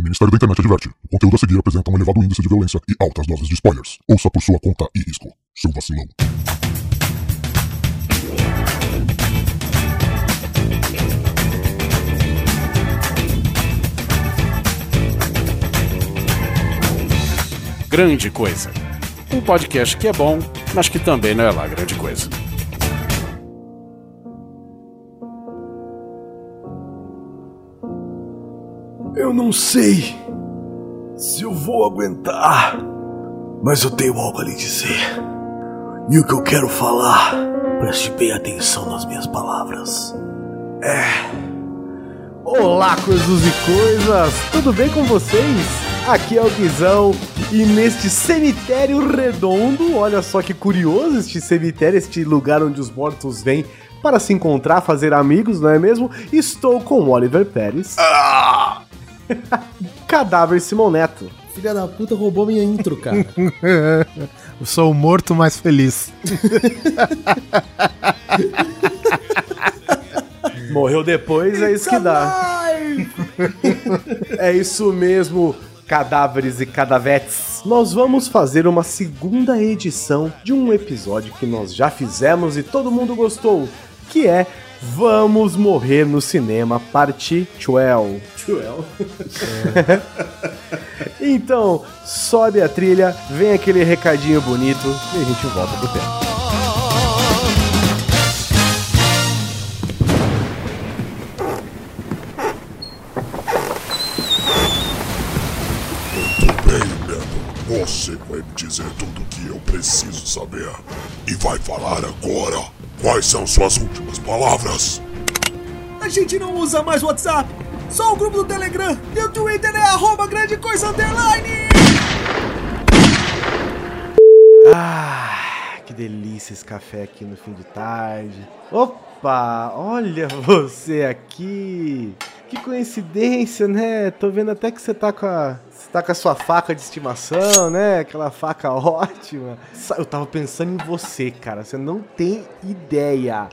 O Ministério da Internet adverte. O conteúdo a seguir apresenta um elevado índice de violência e altas doses de spoilers. Ouça por sua conta e risco. Seu vacilão. Grande Coisa. Um podcast que é bom, mas que também não é lá grande coisa. Eu não sei se eu vou aguentar, mas eu tenho algo a lhe dizer. E o que eu quero falar, preste bem atenção nas minhas palavras. É. Olá, coisas e coisas! Tudo bem com vocês? Aqui é o Guizão e neste cemitério redondo, olha só que curioso este cemitério, este lugar onde os mortos vêm para se encontrar, fazer amigos, não é mesmo? Estou com o Oliver Pérez. Ah! Cadáver Simon Neto. Filha da puta roubou minha intro, cara. Eu sou o morto mais feliz. Morreu depois, é isso que dá. É isso mesmo, cadáveres e cadavetes. Nós vamos fazer uma segunda edição de um episódio que nós já fizemos e todo mundo gostou, que é Vamos Morrer no Cinema, parte 12. 12. Então, sobe a trilha, vem aquele recadinho bonito e a gente volta pro tempo. Muito bem, Neto. Você vai me dizer tudo o que eu preciso saber. E vai falar agora. Quais são suas últimas palavras? A gente não usa mais WhatsApp, só o grupo do Telegram e o Twitter é arroba grande coisa underline. Ah, que delícia esse café aqui no fim de tarde. Opa, olha você aqui. Que coincidência, né? Tô vendo até que você tá com a tá com a sua faca de estimação, né? Aquela faca ótima. Eu tava pensando em você, cara. Você não tem ideia.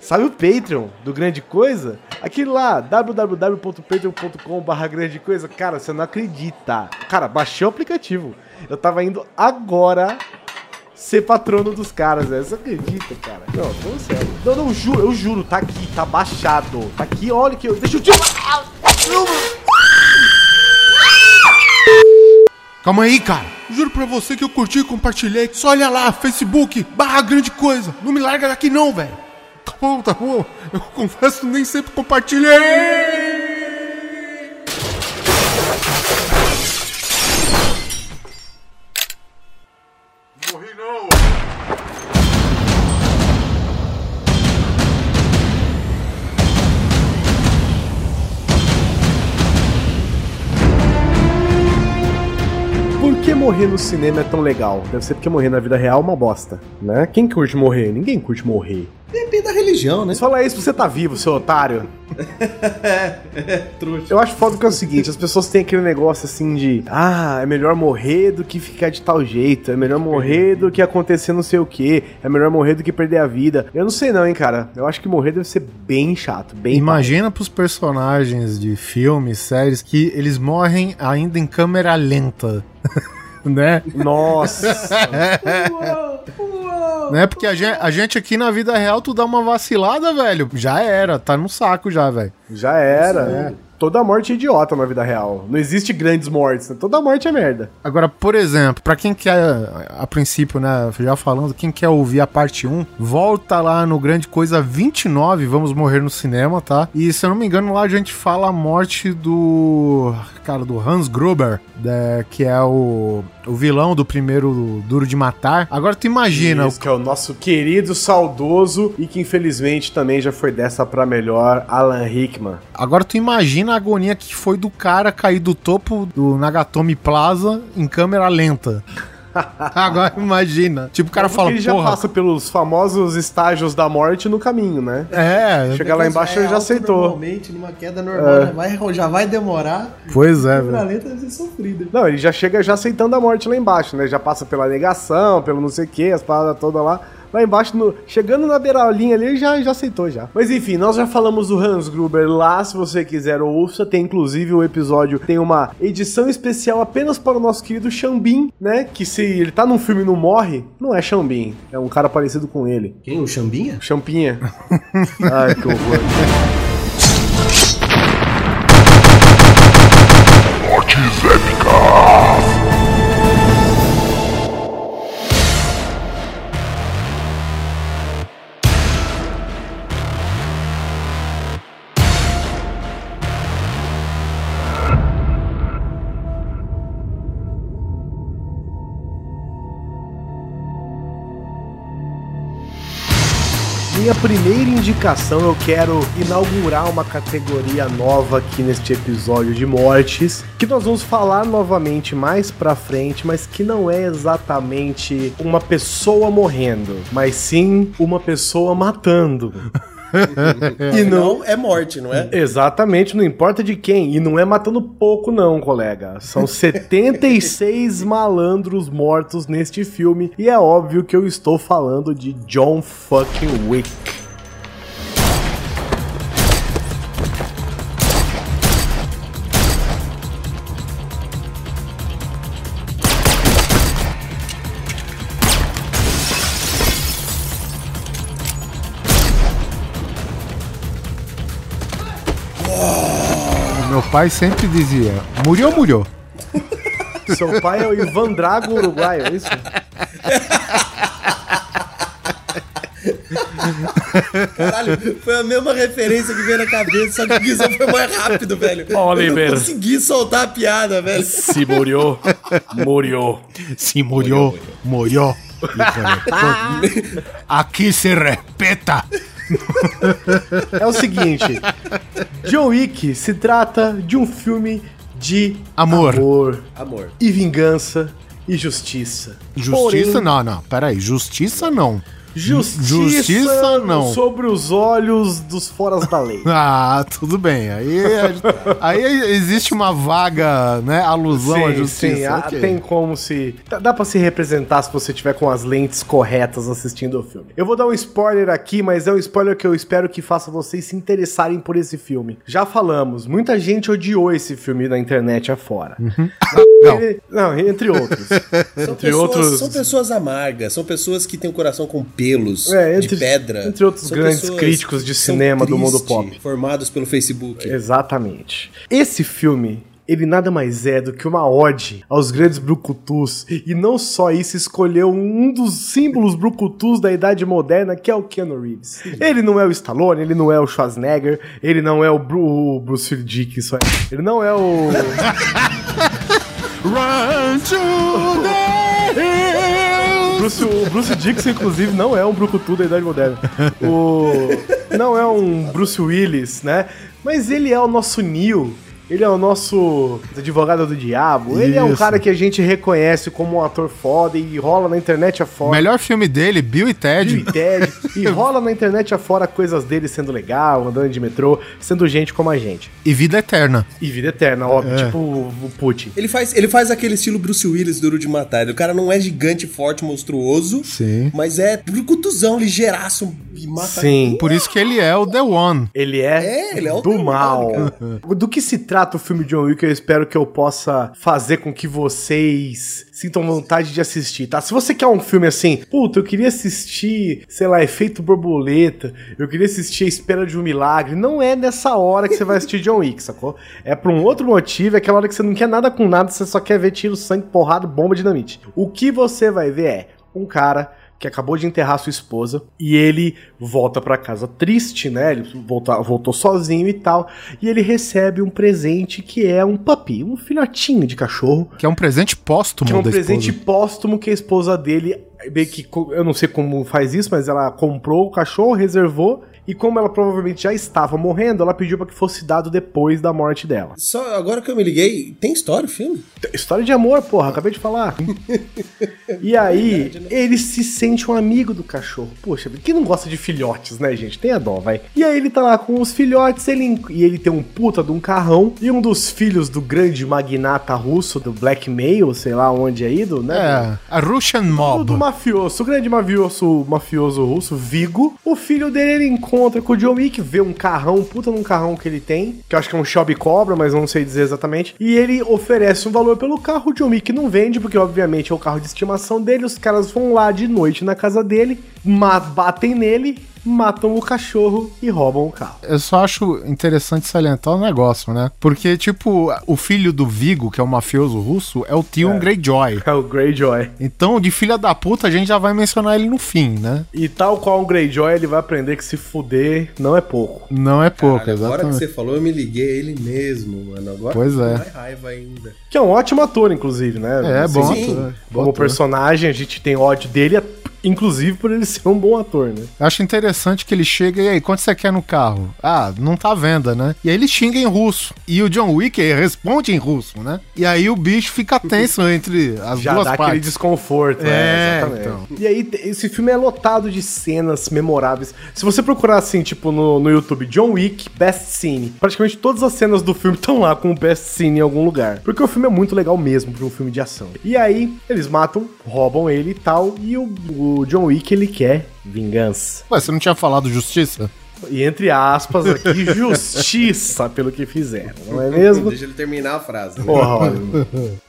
Sabe o Patreon do Grande Coisa? Aquele lá, www.patreon.com.br grande coisa. Cara, você não acredita. Cara, baixei o aplicativo. Eu tava indo agora ser patrono dos caras, velho. Você acredita, cara? Não, tô sério. Não, não, juro, eu juro, tá aqui, tá baixado. Tá aqui, olha que eu. Deixa eu te. Calma aí, cara. Juro pra você que eu curti e compartilhei. Só olha lá, Facebook, barra grande coisa. Não me larga daqui não, velho. Tá bom, tá bom. Eu confesso, nem sempre compartilhei. Morri não. Morrer no cinema é tão legal? Deve ser porque morrer na vida real é uma bosta, né? Quem curte morrer? Ninguém curte morrer. Depende da religião, né? Fala isso você tá vivo, seu otário. Trouxa. Eu acho foda que é o seguinte, as pessoas têm aquele negócio assim de Ah, é melhor morrer do que ficar de tal jeito, é melhor morrer do que acontecer não sei o que, é melhor morrer do que perder a vida. Eu não sei não, hein, cara. Eu acho que morrer deve ser bem chato, bem Imagina pros personagens de filmes, séries, que eles morrem ainda em câmera lenta. né? Nossa. Né? Porque a gente, a gente aqui na vida real, tu dá uma vacilada, velho. Já era, tá no saco já, velho. Já era. Toda morte é idiota na vida real. Não existe grandes mortes, né? toda morte é merda. Agora, por exemplo, pra quem quer, a princípio, né, já falando, quem quer ouvir a parte 1, volta lá no Grande Coisa 29, Vamos Morrer no Cinema, tá? E se eu não me engano, lá a gente fala a morte do. Cara, do Hans Gruber, né, que é o, o vilão do primeiro Duro de Matar. Agora tu imagina, Isso, que é o nosso querido, saudoso e que infelizmente também já foi dessa pra melhor, Alan Rickman. Agora tu imagina a agonia que foi do cara cair do topo do Nagatomi Plaza em câmera lenta. Agora imagina. Tipo, o cara fala, ele já porra. passa pelos famosos estágios da morte no caminho, né? É, Chegar lá embaixo ele já aceitou. Normalmente, numa queda normal, já, vai, já vai demorar. pois é, Câmera velho. lenta deve ser sofrida. Não, ele já chega já aceitando a morte lá embaixo, né? Já passa pela negação, pelo não sei o que, as paradas todas lá. Lá embaixo, no- chegando na beirolinha ali, ele já, já aceitou já. Mas enfim, nós já falamos do Hans Gruber lá, se você quiser ouça, tem inclusive o episódio, tem uma edição especial apenas para o nosso querido Xambin, né? Que se ele tá num filme e não morre, não é Xambin, é um cara parecido com ele. Quem? O Xambinha? Champinha. Ai, que horror. Primeira indicação, eu quero inaugurar uma categoria nova aqui neste episódio de mortes, que nós vamos falar novamente mais pra frente, mas que não é exatamente uma pessoa morrendo, mas sim uma pessoa matando. e não é morte, não é? Exatamente, não importa de quem. E não é matando pouco, não, colega. São 76 malandros mortos neste filme. E é óbvio que eu estou falando de John fucking Wick. Pai sempre dizia: murió, murió. Seu pai é o Ivan Drago uruguaio, é isso? Caralho, foi a mesma referência que veio na cabeça, só que o Guizão foi mais rápido, velho. Oliver. Eu não consegui soltar a piada, velho. Se murió, murió. Se murió, murió. Híjole. Aqui se respeta. É o seguinte: John Wick se trata de um filme de Amor. amor Amor. e vingança e justiça. Justiça Porém, não, não. Peraí, justiça não. Justiça, Justiça, não. sobre os olhos dos foras da lei. Ah, tudo bem. Aí, aí existe uma vaga, né, alusão à justiça. sim, ah, ok. tem como se. Dá, pra se representar se você tiver com as lentes corretas assistindo o filme. Eu vou dar um spoiler aqui, mas é um spoiler que eu espero que faça vocês se interessarem por esse filme. Já falamos, muita gente odiou esse filme na internet afora. Uhum. Não. Ele- não, entre outros. São entre pessoas, outros. são pessoas amargas, são pessoas que têm o coração com pelos, É, entre- de pedra. entre outros São grandes pessoas críticos de cinema do mundo pop. Formados pelo Facebook. Exatamente. Esse filme, ele nada mais é do que uma ode aos grandes brucutus. E não só isso, escolheu um dos símbolos brucutus da idade moderna, que é o Keanu Reeves. Ele não é o Stallone, ele não é o Schwarzenegger, ele não é o, Bru o Bruce Willis. Ele não é o... Run to the hills. Bruce, o Bruce Dixon, inclusive, não é um brucutu da idade moderna. O, não é um Bruce Willis, né? Mas ele é o nosso Neo. Ele é o nosso advogado do diabo. Ele é um Isso. cara que a gente reconhece como um ator foda e rola na internet O afora. melhor filme dele, Bill e Ted. Bill e Ted. e rola na internet afora coisas dele sendo legal, andando de metrô, sendo gente como a gente. E Vida Eterna. E vida eterna, óbvio, É. tipo o, o Putin. Ele faz, ele faz aquele estilo Bruce Willis duro de matar. O cara não é gigante, forte, monstruoso. Sim. Mas é brucutuzão, ligeiraço e mata. Sim. Por isso que ele é o The One. Ele é, É, ele é o do mal. cara. Do que se trata o filme John Wick, eu espero que eu possa fazer com que vocês sintam vontade de assistir, tá? Se você quer um filme assim, puta, eu queria assistir, sei lá, Efeito Borboleta, eu queria assistir A Espera de um Milagre, não é nessa hora que você vai assistir John Wick, sacou? É por um outro motivo, é aquela hora que você não quer nada com nada, você só quer ver tiro, sangue, porrada, bomba, dinamite. O que você vai ver é um cara que acabou de enterrar sua esposa e ele volta pra casa triste, né? Ele volta, voltou sozinho e tal, e ele recebe um presente que é um puppy, um filhotinho de cachorro, Que é um presente póstumo que é um presente esposa. póstumo que a esposa dele que eu não sei como faz isso, mas ela comprou o cachorro, reservou E como ela provavelmente já estava morrendo, ela pediu pra que fosse dado depois da morte dela. Só agora que eu me liguei, tem história o filme? História de amor, porra, acabei de falar. e aí, ele se sente um amigo do cachorro. Poxa, quem não gosta de filhotes, né, gente? Tem a dó, vai. E aí ele tá lá com os filhotes, ele, e ele tem um puta de um carrão, e um dos filhos do grande magnata russo, do blackmail, sei lá onde é ido, né? É, a Russian Do, Mob. do mafioso, o grande mafioso, mafioso russo, Vigo. O filho dele ele encontra com o John Wick, vê um carrão, puta num carrão que ele tem, que eu acho que é um Shelby Cobra, mas não sei dizer exatamente. E ele oferece um valor pelo carro, o John Wick não vende, porque obviamente é o carro de estimação dele. Os caras vão lá de noite na casa dele, ma- batem nele, matam o cachorro e roubam o carro. Eu só acho interessante salientar o negócio, né? Porque, tipo, o filho do Vigo, que é o mafioso russo, é o Tion Greyjoy. É o Greyjoy. Então, de filha da puta, a gente já vai mencionar ele no fim, né? E tal qual um Greyjoy, ele vai aprender que se fuder não é pouco. Não é pouco, Cara, agora que exatamente. você falou, eu me liguei a ele mesmo, mano. Agora Pois é. mais raiva ainda. Que é um ótimo ator, inclusive, né? É, bom Sim. ator. Bom Como ator. personagem, a gente tem ódio dele, inclusive por ele ser um bom ator, né? Eu acho interessante que ele chega e aí, quanto você quer no carro? Ah, não tá à venda, né? E aí ele xinga em russo. E o John Wick responde em russo, né? E aí o bicho fica tenso entre as Já duas dá aquele partes. desconforto, É, é, exatamente. então. E aí, esse filme é lotado de cenas memoráveis. Se você procurar assim, tipo, no, no YouTube, John Wick, Best Scene, praticamente todas as cenas do filme estão lá com o Best Scene em algum lugar. Porque o filme é muito legal mesmo pra um filme de ação. E aí, eles matam, roubam ele e tal, e o, o John Wick, ele quer vingança. Ué, você não tinha falado justiça? E entre aspas aqui, justiça pelo que fizeram, não é mesmo? Deixa ele terminar a frase. né? Porra, olha.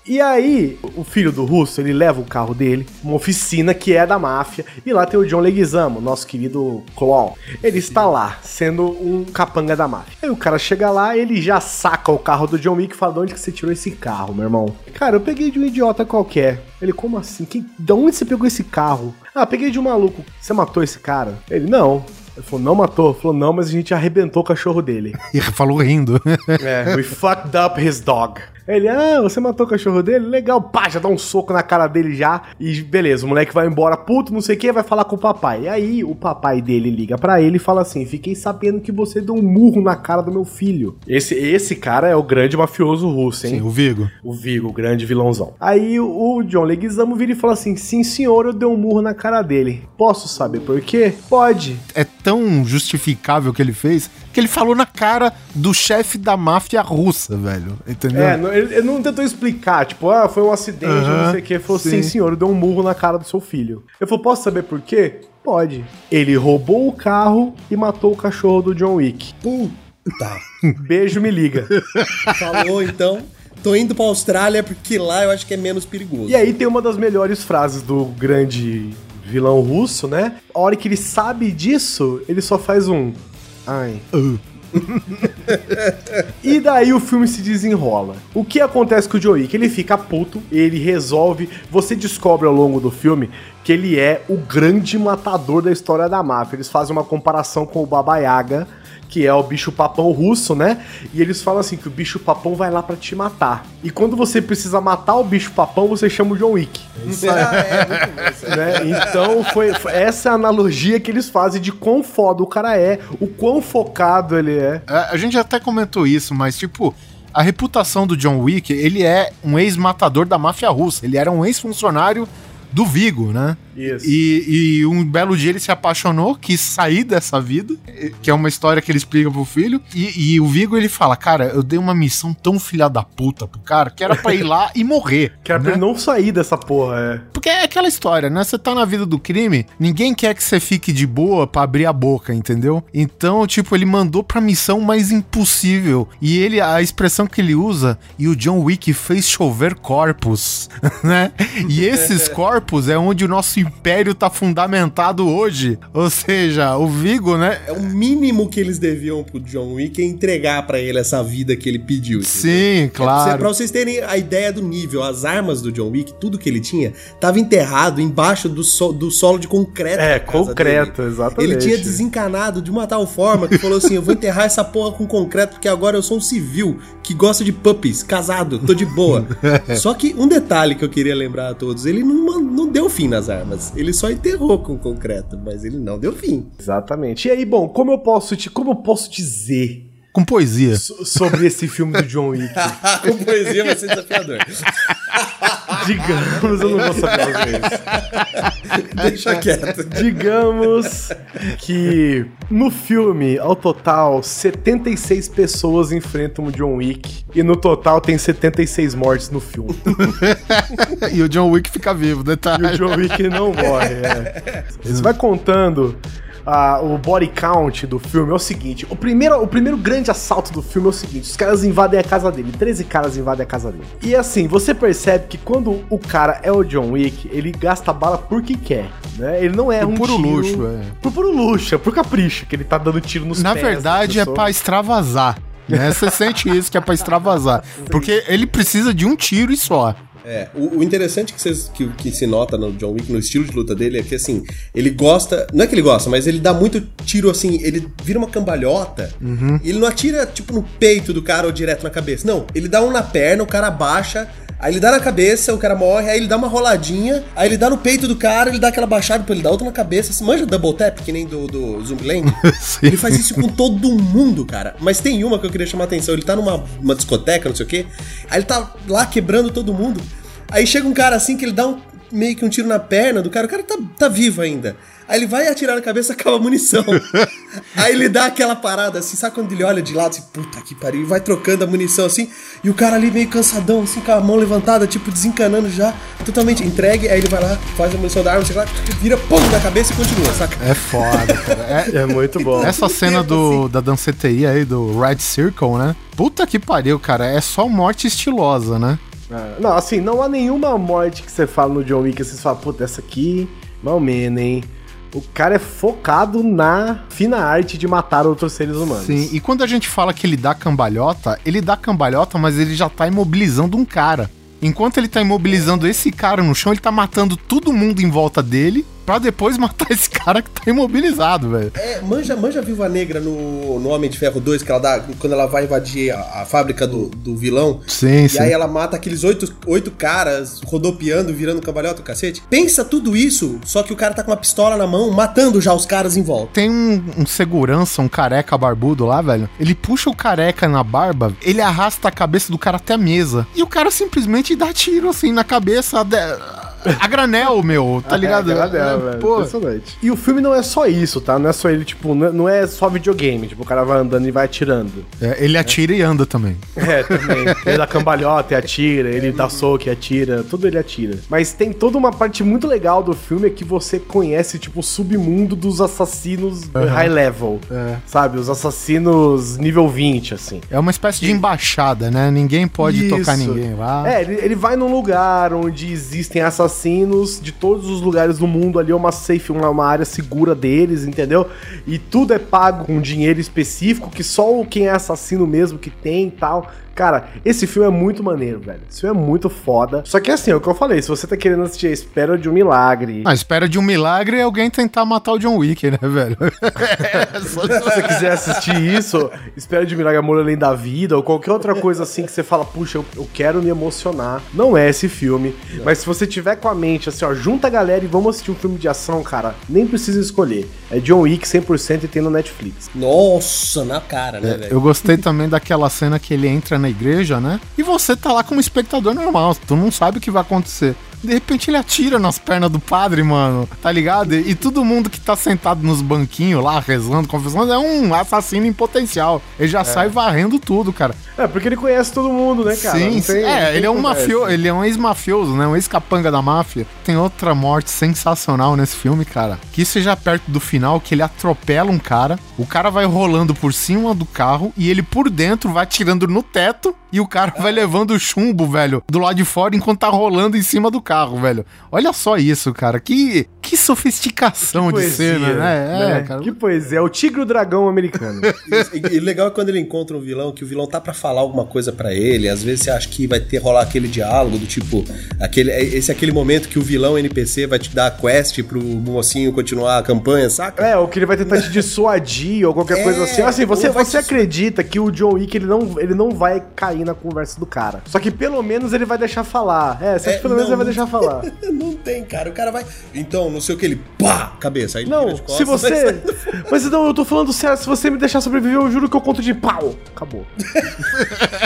E aí, o filho do russo, ele leva o carro dele, uma oficina que é da máfia, e lá tem o John Leguizamo, nosso querido Clown. Ele está lá, sendo um capanga da máfia. Aí o cara chega lá, ele já saca o carro do John Wick e fala, de onde que você tirou esse carro, meu irmão? Cara, eu peguei de um idiota qualquer. Ele, como assim? Quem, de onde você pegou esse carro? Ah, peguei de um maluco. Você matou esse cara? Ele, não. Ele falou, não matou. Ele falou, não, mas a gente arrebentou o cachorro dele. E falou rindo. É, we fucked up his dog. Ele, ah, você matou o cachorro dele? Legal, pá, já dá um soco na cara dele já. E beleza, o moleque vai embora puto, não sei o que, vai falar com o papai. E aí, o papai dele liga pra ele e fala assim: Fiquei sabendo que você deu um murro na cara do meu filho. Esse, esse cara é o grande mafioso russo, hein? Sim, o Vigo. O Vigo, o grande vilãozão. Aí o John Leguizamo vira e fala assim: Sim, senhor, eu dei um murro na cara dele. Posso saber por quê? Pode. É tão justificável que ele fez que ele falou na cara do chefe da máfia russa, velho. Entendeu? É, não- ele, ele não tentou explicar, tipo, ah, foi um acidente, não sei o que. Ele falou, sim. sim. senhor, eu dei um murro na cara do seu filho. Eu falei, posso saber por quê? Pode. Ele roubou o carro e matou o cachorro do John Wick. Puta. Beijo, me liga. Falou então. Tô indo pra Austrália porque lá eu acho que é menos perigoso. e aí tem uma das melhores frases do grande vilão russo, né? A hora que ele sabe disso, ele só faz um. Ai. E daí o filme se desenrola. O que acontece com o Joey? Que ele fica puto, ele resolve. Você descobre ao longo do filme que ele é o grande matador da história da máfia. Eles fazem uma comparação com o Baba Yaga, que é o bicho papão russo, né? E eles falam assim que o bicho papão vai lá pra te matar. E quando você precisa matar o bicho papão, você chama o John Wick. Ah, é, isso aí. né? Então foi, foi essa a analogia que eles fazem de quão foda o cara é, o quão focado ele é. É, A gente até comentou isso, mas tipo, a reputação do John Wick, ele é um ex-matador da máfia russa. Ele era um ex-funcionário do Vigo, né? Isso. E, e um belo dia ele se apaixonou, quis sair dessa vida, que é uma história que ele explica pro filho. E, e o Vigo ele fala: Cara, eu dei uma missão tão filha da puta pro cara que era pra ir lá e morrer. Que era pra né? ele não sair dessa porra, é. Porque é aquela história, né? Você tá na vida do crime, ninguém quer que você fique de boa pra abrir a boca, entendeu? Então, tipo, ele mandou pra missão mais impossível. E ele, a expressão que ele usa, e o John Wick fez chover corpos, né? E esses corpos é onde o nosso império tá fundamentado hoje. Ou seja, o Vigo, né? É o mínimo que eles deviam pro John Wick é entregar pra ele essa vida que ele pediu. entendeu? Sim, É, claro. pra vocês terem a ideia do nível, as armas do John Wick, tudo que ele tinha, tava enterrado embaixo do, so- do solo de concreto. É, concreto, dele. exatamente. Ele tinha desencanado de uma tal forma que falou assim: eu vou enterrar essa porra com concreto porque agora eu sou um civil que gosta de puppies, casado, tô de boa. Só que um detalhe que eu queria lembrar a todos: ele não, man- não deu fim nas armas. Ele só enterrou com concreto, mas ele não deu fim. Exatamente. E aí, bom, como eu posso te, como eu posso dizer Com poesia. so- sobre esse filme do John Wick? com poesia vai ser desafiador. Digamos, eu não vou saber fazer isso. Deixa quieto. Digamos que no filme, ao total, 76 pessoas enfrentam o John Wick. E no total tem 76 mortes no filme. e o John Wick fica vivo, E o detalhe. John Wick não morre. É. Você vai contando ah, o body count do filme. É o seguinte: o primeiro, o primeiro grande assalto do filme é o seguinte: os caras invadem a casa dele. 13 caras invadem a casa dele. E assim, você percebe que quando o cara é o John Wick, ele gasta bala porque quer. Né? Ele não é Por um puro tiro- luxo, é. Por puro luxo, é por capricho, que ele tá dando tiro nos Na pés das verdade, é pessoas. pra extravasar. Né? Você sente isso que é pra extravasar. Porque ele precisa de um tiro e só. É, o, o interessante que, vocês- que, que se nota no John Wick, no estilo de luta dele, é que assim, ele gosta. Não é que ele gosta, mas ele dá muito tiro assim, ele vira uma cambalhota e ele não atira, tipo, no peito do cara ou direto na cabeça. Não, ele dá um na perna, o cara abaixa. Aí ele dá na cabeça, o cara morre, aí ele dá uma roladinha, aí ele dá no peito do cara, ele dá aquela baixada, depois ele dá outra na cabeça. Você manja double tap, que nem do, do Zombieland? Sim. Ele faz isso com todo mundo, cara. Mas tem uma que eu queria chamar a atenção. Ele tá numa uma discoteca, não sei o quê. Aí ele tá lá quebrando todo mundo. Aí chega um cara assim que ele dá um, meio que um tiro na perna do cara. O cara tá, tá vivo ainda. Aí ele vai atirar na cabeça, acaba a munição. Aí ele dá aquela parada assim, sabe quando ele olha de lado assim, puta que pariu, e vai trocando a munição assim, e o cara ali meio cansadão, assim, com a mão levantada, tipo, desencanando já, totalmente entregue, aí ele vai lá, faz a munição da arma, sei lá, vira, pum, na cabeça e continua, saca? É foda, cara. É- É muito bom. essa cena tempo, do, da danceteria aí, do Red Circle, né? Puta que pariu, cara. É só morte estilosa, né? É, Não, assim, não há nenhuma morte que você fala no John Wick, assim, você fala, puta, essa aqui, mal menos, hein? O cara é focado na fina arte de matar outros seres humanos. Sim, e quando a gente fala que ele dá cambalhota, ele dá cambalhota, mas ele já tá imobilizando um cara. Enquanto ele tá imobilizando esse cara no chão, ele tá matando todo mundo em volta dele, pra depois matar esse cara que tá imobilizado, velho. É, manja, manja a Viúva Negra no, no Homem de Ferro 2, que ela dá, quando ela vai invadir a, a fábrica do, do vilão, Sim, sim. E aí ela mata aqueles oito, oito caras rodopiando, virando cambalhota, o cacete. Pensa tudo isso, só que o cara tá com uma pistola na mão, matando já os caras em volta. Tem um, um segurança, um careca barbudo lá, velho. Ele puxa o careca na barba, ele arrasta a cabeça do cara até a mesa. E o cara simplesmente dá tiro assim na cabeça. de- A granel, meu, tá ligado? É, granel, É, velho. pô. Impressionante. E o filme não é só isso, tá? Não é só ele, tipo, não é- não é só videogame. Tipo, o cara vai andando e vai atirando. É, ele atira e anda também. É, também. Ele dá cambalhota e atira, ele dá soco e atira, tudo ele atira. Mas tem toda uma parte muito legal do filme é que você conhece, tipo, o submundo dos assassinos high level. É. Sabe? Os assassinos nível 20, assim. É uma espécie de embaixada, né? Ninguém pode Isso. tocar ninguém lá. É, ele, ele vai num lugar onde existem assassinos de todos os lugares do mundo ali, é uma safe, uma, uma área segura deles, entendeu? E tudo é pago com dinheiro específico que só quem é assassino mesmo que tem e tal. Cara, esse filme é muito maneiro, velho. Esse filme é muito foda. Só que assim, é o que eu falei, se você tá querendo assistir a espera de um milagre, A espera de um milagre é alguém tentar matar o John Wick, né, velho? se você quiser assistir isso, espera de um milagre, amor além da vida, ou qualquer outra coisa assim que você fala, puxa, eu, eu quero me emocionar. Não é esse filme. Mas se você tiver com a mente assim, ó, junta a galera e vamos assistir um filme de ação, cara, nem precisa escolher. É John Wick 100% e tem no Netflix. Nossa, na cara, né, velho? Eu gostei também daquela cena que ele entra na igreja, né? E você tá lá como espectador normal, tu não sabe o que vai acontecer. De repente ele atira nas pernas do padre, mano, tá ligado? E, e todo mundo que tá sentado nos banquinhos lá, rezando, confessando, é um assassino em potencial. Ele já sai varrendo tudo, cara. É, porque ele conhece todo mundo, né, cara? sim, tem- é, ele é um mafioso, ele é um ex-mafioso, né? Um ex-capanga da máfia. Tem outra morte sensacional nesse filme, cara. Que isso já perto do final, que ele atropela um cara, o cara vai rolando por cima do carro e ele por dentro vai atirando no teto e o cara vai levando o chumbo, velho, do lado de fora enquanto tá rolando em cima do carro, velho. Olha só isso, cara. Que, Que sofisticação de Poesia, cena, né? né? É, cara. Que poesia. É o tigre o dragão americano. E, e legal é quando ele encontra um vilão, que o vilão tá pra falar alguma coisa pra ele. Às vezes você acha que vai ter rolar aquele diálogo do tipo, aquele, esse é aquele momento que o vilão NPC vai te dar a quest pro mocinho continuar a campanha, saca? é, ou que ele vai tentar te dissuadir ou qualquer É, coisa assim. Assim, você, você acredita que o John Wick ele não, ele não vai cair na conversa do cara. Só que pelo menos ele vai deixar falar. É, você acha É, que pelo menos não, ele vai deixar falar. Não tem, cara. O cara vai. Então, não sei o que, ele. Pá! Cabeça. Aí Não, costas, se você. sair- Mas não, eu tô falando sério. Se você me deixar sobreviver, eu juro que eu conto de pau. Acabou.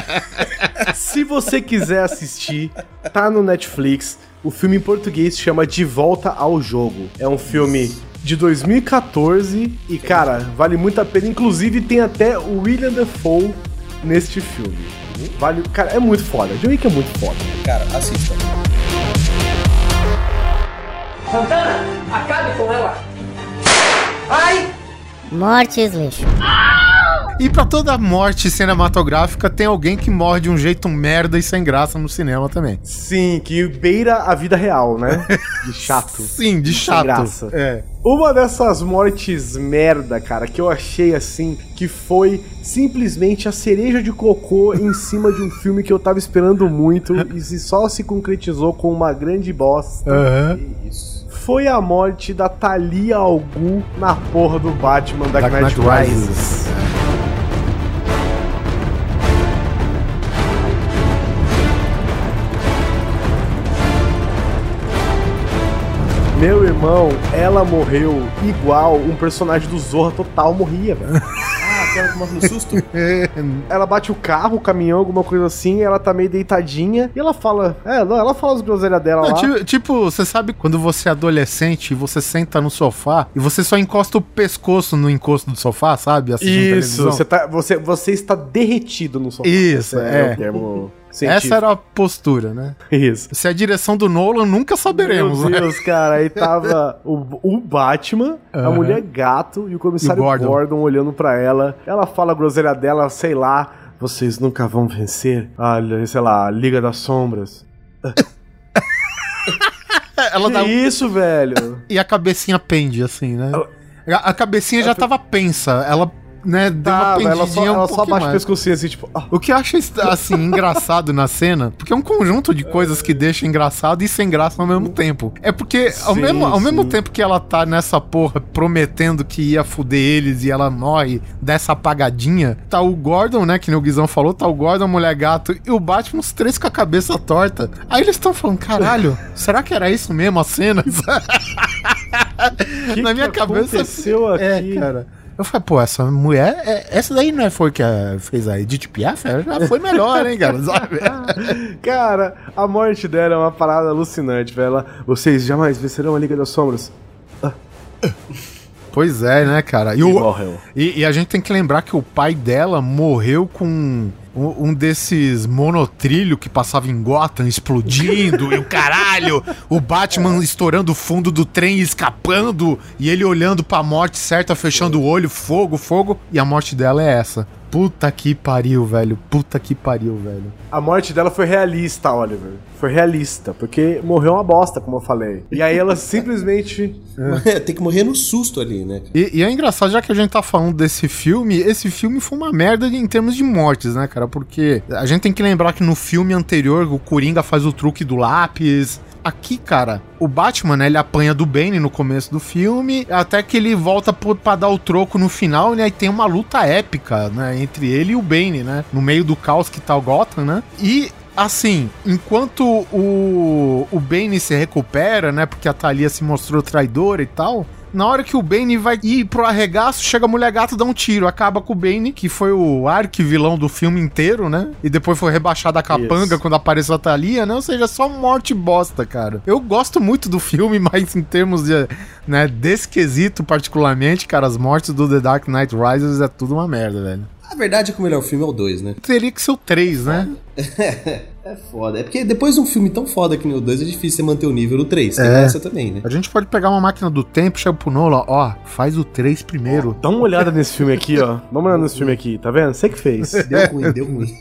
se você quiser assistir, tá no Netflix. O filme em português se chama De Volta ao Jogo. É um filme de 2014 e, cara, vale muito a pena. Inclusive, tem até o William Dafoe neste filme. Vale, cara, é muito foda. John Wick é muito foda. Cara, assista. Santana, acabe com ela. Ai! Mortes, lixo. E pra toda morte cinematográfica tem alguém que morre de um jeito merda e sem graça no cinema também. Sim, que beira a vida real, né? De chato. Sim, de Sem chato. graça. É. Uma dessas mortes merda, cara, que eu achei assim, que foi simplesmente a cereja de cocô em cima de um filme que eu tava esperando muito e se só se concretizou com uma grande bosta. Aham. Foi a morte da Thalia Al Ghul na porra do Batman Dark, Dark Knight Knight Rises. Rises. Meu irmão, ela morreu igual um personagem do Zorra Total morria, velho. Que morre no susto? ela bate o carro, o caminhão, alguma coisa assim, ela tá meio deitadinha e ela fala. É, não, ela fala as groselhas dela Não, lá. ti- tipo, você sabe quando você é adolescente e você senta no sofá e você só encosta o pescoço no encosto do sofá, sabe? Assistindo Isso, televisão? você, tá, você, você está derretido no sofá. Isso, Esse é. o termo Essa era a postura, né? Isso. Se é a direção do Nolan, nunca saberemos, Meu né? Deus, cara, aí tava o, o Batman, a Aham. mulher gato e o comissário E o Gordon. Gordon. olhando pra ela. Ela fala a groselha dela, sei lá, vocês nunca vão vencer. Olha, sei lá, Liga das Sombras. Ela que dá isso, velho? E a cabecinha pende, assim, né? A, a cabecinha já tava pensa. Ela, né, deu uma pendidinha ela só, um ela só bate o mais. pescocinho assim, tipo... ah. O que eu acho assim engraçado na cena, porque é um conjunto de coisas que deixa engraçado e sem graça ao mesmo tempo. É porque ao, Sim, mesmo, ao mesmo tempo que ela tá nessa porra prometendo que ia fuder eles e ela morre dessa apagadinha, tá o Gordon, né, que o Guizão falou, tá o Gordon, a mulher gato e o Batman, os três com a cabeça torta. Aí eles estão falando, caralho, será que era isso mesmo a cena? na minha que cabeça aconteceu É, aqui? cara. Eu falei, pô, essa mulher, é- essa daí não é foi que a- fez a Edith Piaf? Ela já foi melhor, hein, cara, sabe? Cara, a morte dela é uma parada alucinante, velho. Ela, Vocês jamais vencerão a Liga das Sombras. Pois é, né, cara? E, o- e- e a gente tem que lembrar que o pai dela morreu com um, desses monotrilho que passava em Gotham explodindo e o caralho, o Batman estourando o fundo do trem escapando e ele olhando pra morte certa, fechando o olho, fogo, fogo, e a morte dela é essa. Puta que pariu, velho. Puta que pariu, velho. A morte dela foi realista, Oliver. Foi realista, porque morreu uma bosta, como eu falei. E aí ela simplesmente. Tem que morrer no susto ali, né? E, e é engraçado, já que a gente tá falando desse filme, esse filme foi uma merda em termos de mortes, né, cara? Porque a gente tem que lembrar que no filme anterior o Coringa faz o truque do lápis. Aqui, cara, o Batman, né, ele apanha do Bane no começo do filme, até que ele volta pra dar o troco no final, né, e tem uma luta épica, né, entre ele e o Bane, né, no meio do caos que tá o Gotham, né, e assim, enquanto o, o Bane se recupera, né? Porque a Thalia se mostrou traidora e tal. Na hora que o Bane vai ir pro arregaço, chega a mulher gato dá um tiro, acaba com o Bane, que foi o arquivilão do filme inteiro, né? E depois foi rebaixado a capanga Isso. quando apareceu a Thalia, né? Ou seja, só morte bosta, cara. Eu gosto muito do filme, mas em termos de, né, desse quesito particularmente, cara, as mortes do The Dark Knight Rises é tudo uma merda, velho. A verdade é que o melhor filme é o 2, né? Teria que ser o 3, né? É foda. É porque depois de um filme tão foda que nem o 2, é difícil você manter o nível no 3. Tem É. essa também, né? A gente pode pegar uma máquina do tempo, chega pro Nolan, ó, faz o 3 primeiro. Dá uma olhada nesse filme aqui, ó. Dá uma olhada nesse filme aqui, tá vendo? Você que fez. Deu ruim, deu ruim.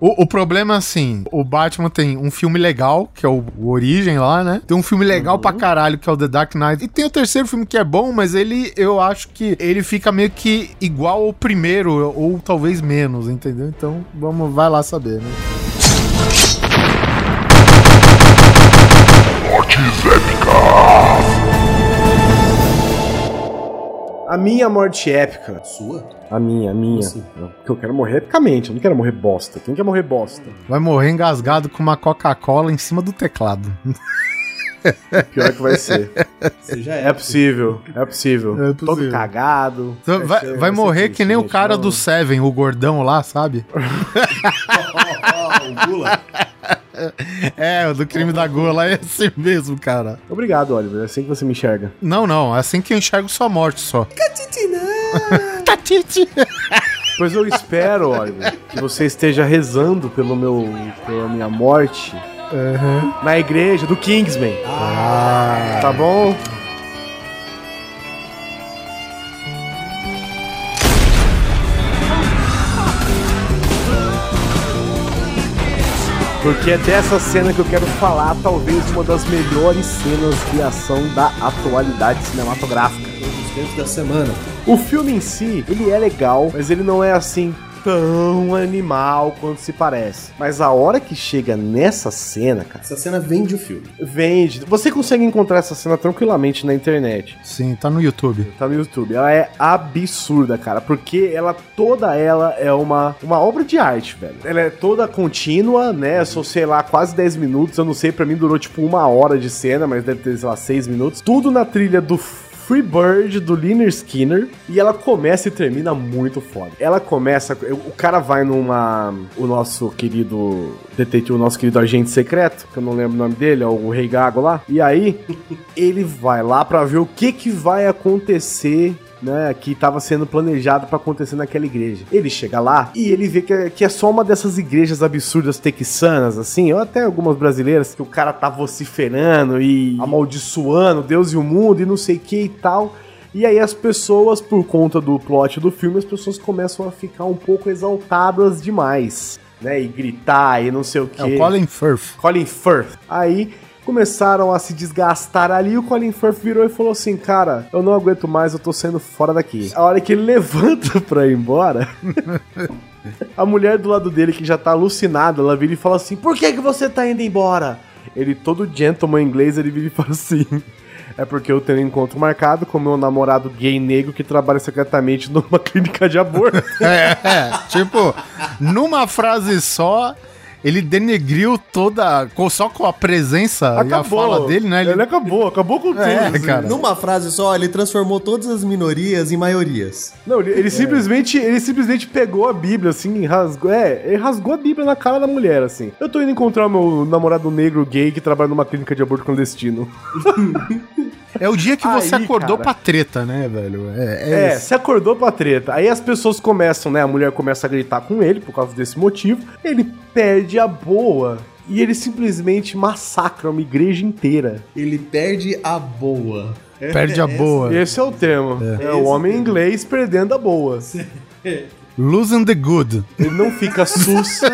O, o problema é assim, o Batman tem um filme legal, que é o, o Origem lá, né? Tem um filme legal pra caralho, que é o The Dark Knight. E tem o terceiro filme que é bom, mas ele, eu acho que ele fica meio que igual ao primeiro, ou talvez menos, entendeu? Então, vamos, vai lá saber, né? A minha morte épica. Sua? A minha, a minha. Assim? Porque eu quero morrer epicamente, eu não quero morrer bosta. Quem quer morrer bosta? Vai morrer engasgado com uma Coca-Cola em cima do teclado. Pior que vai ser. Você já É possível, é possível. É Todo possível. cagado. Então, vai, vai ser morrer que nem o cara não. do Seven, o gordão lá, sabe? o Gula. É, o do crime da gula é assim mesmo, cara. Obrigado, Oliver. É assim que você me enxerga. Não, não, é assim que eu enxergo sua morte só. Catite! Pois eu espero, Oliver, que você esteja rezando pelo meu, pela minha morte na igreja do Kingsman. Ah, Tá bom? Porque é dessa cena que eu quero falar, talvez uma das melhores cenas de ação da atualidade cinematográfica. Os tempos da semana. O filme em si, ele é legal, mas ele não é assim tão animal quanto se parece. Mas a hora que chega nessa cena, cara, Essa cena vende o filme. vende. Você consegue encontrar essa cena tranquilamente na internet. sim, tá no YouTube. Tá no YouTube. Ela é absurda, cara, porque ela toda ela é uma, uma obra de arte, velho. Ela é toda contínua, né? Só sei lá, quase 10 minutos. Eu não sei, pra mim durou tipo uma hora de cena, mas deve ter, sei lá, 6 minutos. Tudo na trilha do Free Bird do Liner Skinner e ela começa e termina muito foda. Ela começa, o cara vai numa o nosso querido detetive, o nosso querido agente secreto, que eu não lembro o nome dele, é o Rei Gago lá. E aí ele vai lá pra ver o que que vai acontecer né, que estava sendo planejado para acontecer naquela igreja. Ele chega lá e ele vê que é, que é só uma dessas igrejas absurdas texanas, assim, ou até algumas brasileiras, que o cara tá vociferando e amaldiçoando Deus e o mundo e não sei o que e tal. E aí as pessoas, por conta do plot do filme, as pessoas começam a ficar um pouco exaltadas demais, né, e gritar e não sei o que. É o Colin Firth. Colin Firth. Aí começaram a se desgastar ali. O Colin Firth virou e falou assim: Cara, eu não aguento mais, eu tô saindo fora daqui. A hora que ele levanta pra ir embora. A mulher do lado dele, que já tá alucinada, ela vira e fala assim: Por que, que você tá indo embora? Ele, todo gentleman inglês, ele vira e fala assim: É porque eu tenho um encontro marcado com meu namorado gay negro que trabalha secretamente numa clínica de aborto. É, é, tipo, numa frase só, ele denegriu toda. com- Só com a presença e a fala dele, né? Ele, acabou, acabou com tudo. É, assim. cara. Numa frase só, ele transformou todas as minorias em maiorias. Não, ele, ele simplesmente, ele simplesmente pegou a Bíblia, assim, e rasgou. É, ele rasgou a Bíblia na cara da mulher, assim. Eu tô indo encontrar o meu namorado negro gay que trabalha numa clínica de aborto clandestino. É o dia que você Aí, acordou cara. pra treta, né, velho? É, é, É, se acordou pra treta. Aí as pessoas começam, né? A mulher começa a gritar com ele por causa desse motivo. Ele perde a boa. E ele simplesmente massacra uma igreja inteira. Ele perde a boa. Perde a boa. Esse é o termo. É, o homem inglês perdendo a boa. Losing the good. Ele não fica sussa.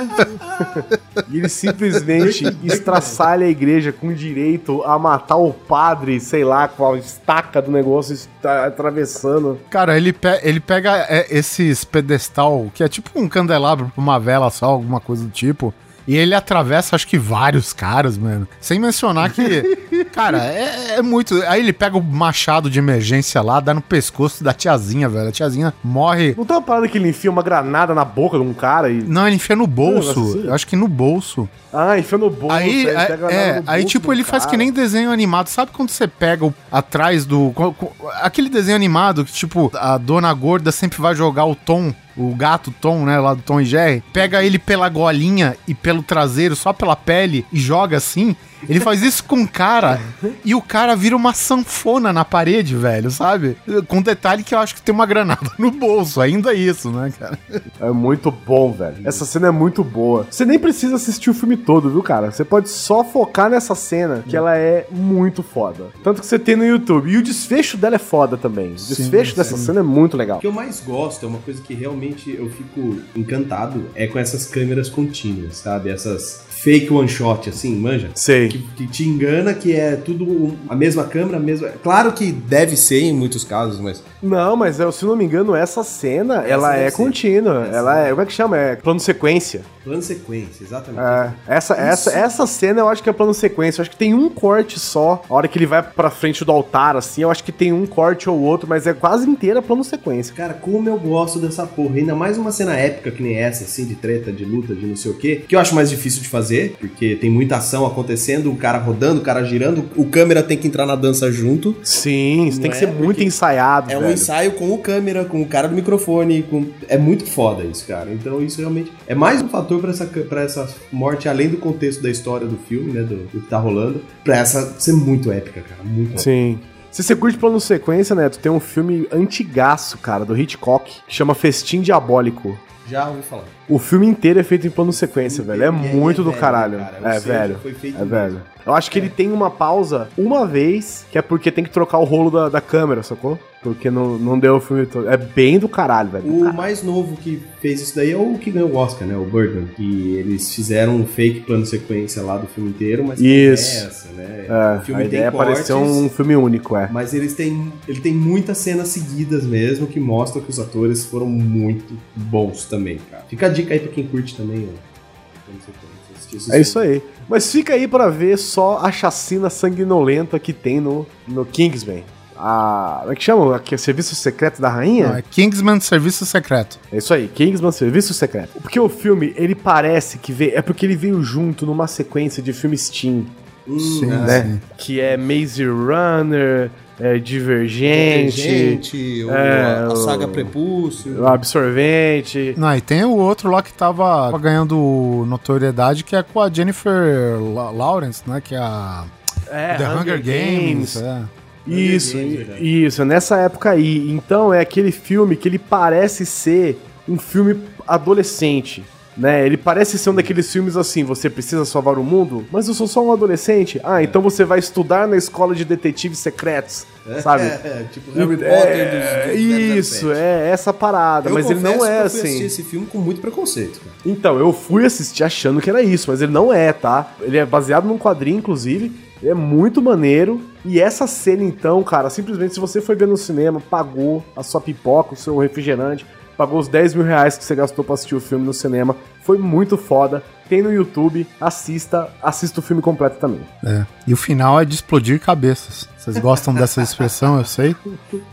e ele simplesmente estraçalha a igreja com direito a matar o padre, sei lá, com a estaca do negócio está atravessando. Cara, ele, pe- ele pega é, esses pedestal, que é tipo um candelabro pra uma vela só, alguma coisa do tipo. E ele atravessa, acho que vários caras, mano. Sem mencionar que. cara, é, é muito. Aí ele pega o machado de emergência lá, dá no pescoço da tiazinha, velho. A tiazinha morre. Não tem uma parada que ele enfia uma granada na boca de um cara e. Não, ele enfia no bolso. Não, assim? Eu acho que no bolso. Ah, enfia no bolso. Aí, ele é, a é, no aí bolso tipo, ele faz que cara. nem desenho animado. Sabe quando você pega o, atrás do. co- co- aquele desenho animado que, tipo, a dona gorda sempre vai jogar o tom o gato Tom, né, lá do Tom e Jerry, pega ele pela golinha e pelo traseiro, só pela pele, e joga assim. Ele faz isso com o cara e o cara vira uma sanfona na parede, velho, sabe? Com detalhe que eu acho que tem uma granada no bolso, ainda isso, né, cara? É muito bom, velho. Essa cena é muito boa. Você nem precisa assistir o filme todo, viu, cara? Você pode só focar nessa cena, que ela é muito foda. Tanto que você tem no YouTube. E o desfecho dela é foda também. O desfecho dessa cena é muito legal. O que eu mais gosto, é uma coisa que realmente eu fico encantado, é com essas câmeras contínuas, sabe? Essas fake one shot, assim, manja? Sei. Que, que te engana que é tudo a mesma câmera, a mesma. Claro que deve ser em muitos casos, mas. Não, mas eu, se não me engano, essa cena, ela é ser. contínua. Essa ela é. Como é que chama? É plano sequência. Plano sequência, exatamente. É, essa, essa, essa cena eu acho que é plano sequência. Eu acho que tem um corte só. A hora que ele vai pra frente do altar, assim, eu acho que tem um corte ou outro, mas é quase inteira plano sequência. Cara, como eu gosto dessa porra. Ainda mais uma cena épica que nem essa, assim, de treta, de luta, de não sei o quê. Que eu acho mais difícil de fazer, porque tem muita ação acontecendo, o cara rodando, o cara girando, o câmera tem que entrar na dança junto. Sim, isso tem que é? ser muito Porque ensaiado, É um velho. ensaio com o câmera, com o cara do microfone, com... é muito foda isso, cara. Então isso realmente é mais um fator pra essa, pra essa morte, além do contexto da história do filme, né, do, do que tá rolando, pra essa ser muito épica, cara, muito épica. Sim. Se você curte plano sequência, Neto, tem um filme antigaço, cara, do Hitchcock, que chama Festim Diabólico. Já ouvi falar. O filme inteiro é feito em plano sequência, velho. É aí muito é do velho, caralho. cara. É, seja, velho. foi feito É velho. Eu acho que ele tem uma pausa uma vez, que é porque tem que trocar o rolo da, da câmera, sacou? Porque não, não deu o filme todo. É bem do caralho, velho. O mais novo que fez isso daí é o que ganhou o Oscar, né? O Birdman. Que eles fizeram um fake plano sequência lá do filme inteiro, mas Isso. essa, né? É, o filme a ideia é parecer um filme único, é. Mas eles têm, ele tem muitas cenas seguidas mesmo que mostram que os atores foram muito bons também, cara. Fica a dica aí pra quem curte também, ó. Plano sequência, É isso aí. Mas fica aí pra ver só a chacina sanguinolenta que tem no, no Kingsman. A, como é que chama? Aqui, o Serviço Secreto da Rainha? Não, é Kingsman Serviço Secreto. É isso aí, Kingsman Serviço Secreto. Porque o filme, ele parece que veio. É porque ele veio junto numa sequência de filmes Steam, Sim, né? sim. Que é Maze Runner, é Divergente, Gente, o- é, a, saga Prepúcio. o Absorvente. Não, e tem o outro lá que tava ganhando notoriedade, que é com a Jennifer La- Lawrence, né? Que é a É, The Hunger, Games. é. Isso, Games, isso, nessa época aí. Então é aquele filme que ele parece ser um filme adolescente. Né? Ele parece ser um daqueles filmes assim, você precisa salvar o mundo, mas eu sou só um adolescente. Ah, então você vai estudar na escola de detetives secretos, sabe? É, tipo Harry Potter É, dos, dos isso, é essa parada, Eu mas ele não é que eu fui assistir assim. esse filme com muito preconceito, cara. Então, eu fui assistir achando que era isso, mas ele não é, tá? Ele é baseado num quadrinho, inclusive. É muito maneiro. E essa cena, então, cara, simplesmente se você foi ver no cinema, pagou a sua pipoca, o seu refrigerante, pagou os 10 mil reais que você gastou pra assistir o filme no cinema, foi muito foda. Tem no YouTube, assista, assista o filme completo também. É. E o final é de explodir cabeças. Vocês gostam dessa expressão, eu sei.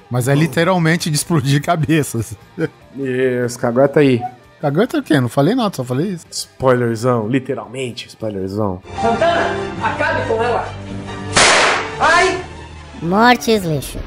Mas é literalmente de explodir cabeças. Isso, cara, aguenta aí. Aguenta o quê? Não falei nada, só falei isso. Spoilerzão, literalmente, spoilerzão. Santana, acabe com ela. Ai! Mortes lixo.